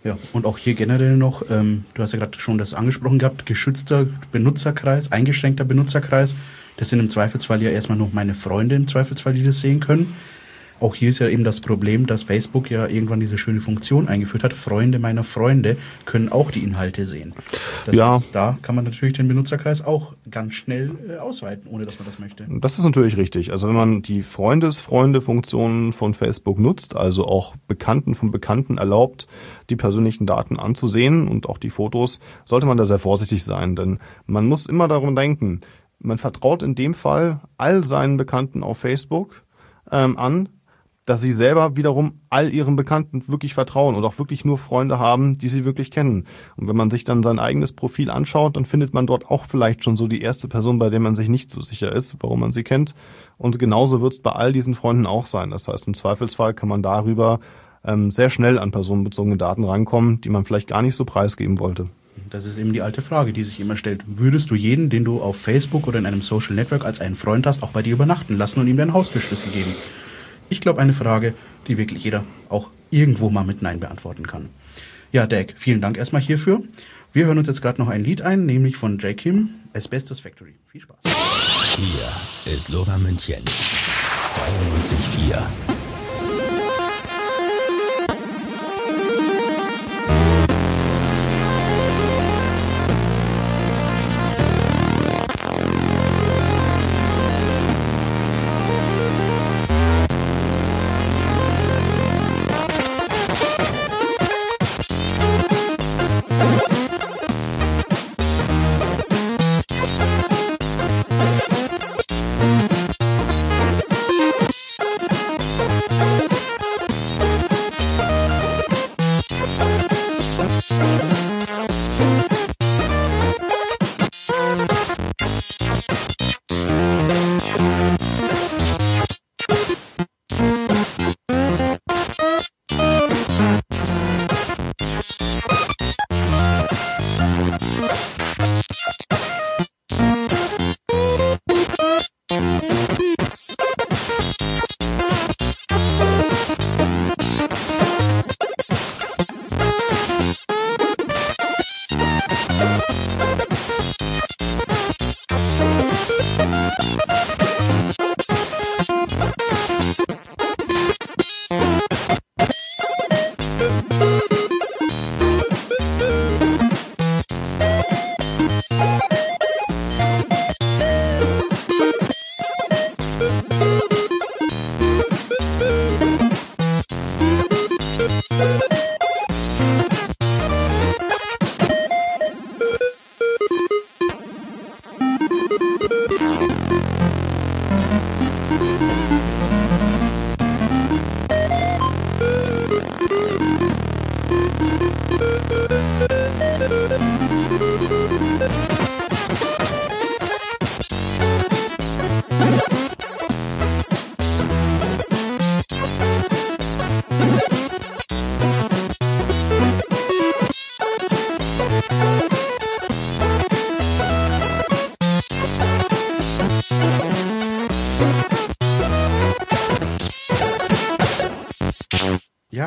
Ja, und auch hier generell noch, ähm, du hast ja gerade schon das angesprochen gehabt, geschützter Benutzerkreis, eingeschränkter Benutzerkreis. Das sind im Zweifelsfall ja erstmal nur meine Freunde im Zweifelsfall, die das sehen können. Auch hier ist ja eben das Problem, dass Facebook ja irgendwann diese schöne Funktion eingeführt hat. Freunde meiner Freunde können auch die Inhalte sehen. Das ja. Heißt, da kann man natürlich den Benutzerkreis auch ganz schnell äh, ausweiten, ohne dass man das möchte. Das ist natürlich richtig. Also wenn man die Freundes-Freunde-Funktion von Facebook nutzt, also auch Bekannten von Bekannten erlaubt, die persönlichen Daten anzusehen und auch die Fotos, sollte man da sehr vorsichtig sein, denn man muss immer darum denken, man vertraut in dem Fall all seinen Bekannten auf Facebook ähm, an, dass sie selber wiederum all ihren Bekannten wirklich vertrauen und auch wirklich nur Freunde haben, die sie wirklich kennen. Und wenn man sich dann sein eigenes Profil anschaut, dann findet man dort auch vielleicht schon so die erste Person, bei der man sich nicht so sicher ist, warum man sie kennt. Und genauso wird es bei all diesen Freunden auch sein. Das heißt, im Zweifelsfall kann man darüber ähm, sehr schnell an personenbezogene Daten rankommen, die man vielleicht gar nicht so preisgeben wollte. Das ist eben die alte Frage, die sich immer stellt. Würdest du jeden, den du auf Facebook oder in einem Social Network als einen Freund hast, auch bei dir übernachten lassen und ihm deinen Haustürschlüssel geben? Ich glaube, eine Frage, die wirklich jeder auch irgendwo mal mit Nein beantworten kann. Ja, Dag, vielen Dank erstmal hierfür. Wir hören uns jetzt gerade noch ein Lied ein, nämlich von J. Kim, Asbestos Factory. Viel Spaß. Hier ist Lora München. 92.4.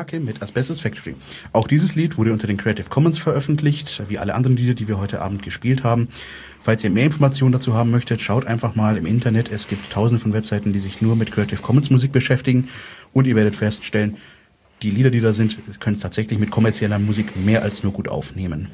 Jake mit Asbestos Factory. Auch dieses Lied wurde unter den Creative Commons veröffentlicht, wie alle anderen Lieder, die wir heute Abend gespielt haben. Falls ihr mehr Informationen dazu haben möchtet, schaut einfach mal im Internet. Es gibt tausende von Webseiten, die sich nur mit Creative Commons Musik beschäftigen und ihr werdet feststellen, die Lieder, die da sind, können es tatsächlich mit kommerzieller Musik mehr als nur gut aufnehmen.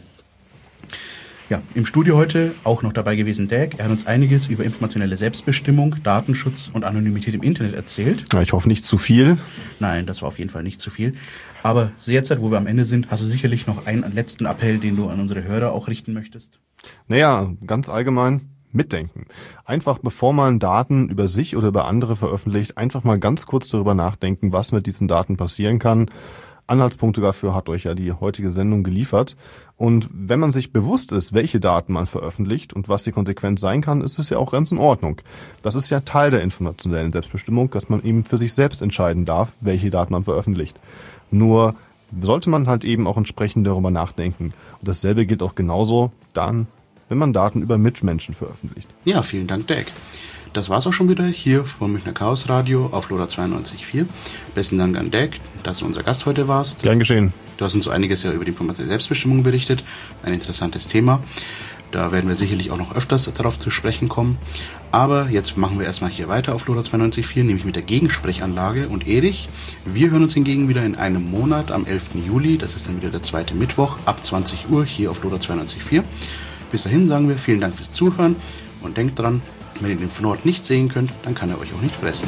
Ja, im Studio heute auch noch dabei gewesen Dag. Er hat uns einiges über informationelle Selbstbestimmung, Datenschutz und Anonymität im Internet erzählt. Ja, ich hoffe nicht zu viel. Nein, das war auf jeden Fall nicht zu viel. Aber derzeit, wo wir am Ende sind, hast du sicherlich noch einen letzten Appell, den du an unsere Hörer auch richten möchtest. Naja, ganz allgemein mitdenken. Einfach bevor man Daten über sich oder über andere veröffentlicht, einfach mal ganz kurz darüber nachdenken, was mit diesen Daten passieren kann Anhaltspunkte dafür hat euch ja die heutige Sendung geliefert. Und wenn man sich bewusst ist, welche Daten man veröffentlicht und was die Konsequenz sein kann, ist es ja auch ganz in Ordnung. Das ist ja Teil der informationellen Selbstbestimmung, dass man eben für sich selbst entscheiden darf, welche Daten man veröffentlicht. Nur sollte man halt eben auch entsprechend darüber nachdenken. Und dasselbe gilt auch genauso dann, wenn man Daten über Mitmenschen veröffentlicht. Ja, vielen Dank, Dirk. Das war's auch schon wieder hier vom Münchner Chaos Radio auf Loda 92.4. Besten Dank an Deck, dass du unser Gast heute warst. Gern geschehen. Du hast uns so einiges ja über die informationelle Selbstbestimmung berichtet. Ein interessantes Thema. Da werden wir sicherlich auch noch öfters darauf zu sprechen kommen. Aber jetzt machen wir erstmal hier weiter auf Loda 92.4, nämlich mit der Gegensprechanlage. Und Erich, wir hören uns hingegen wieder in einem Monat am 11. Juli. Das ist dann wieder der zweite Mittwoch ab 20 Uhr hier auf Loda 92.4. Bis dahin sagen wir vielen Dank fürs Zuhören und denkt dran, wenn ihr den Fnord nicht sehen könnt, dann kann er euch auch nicht fressen.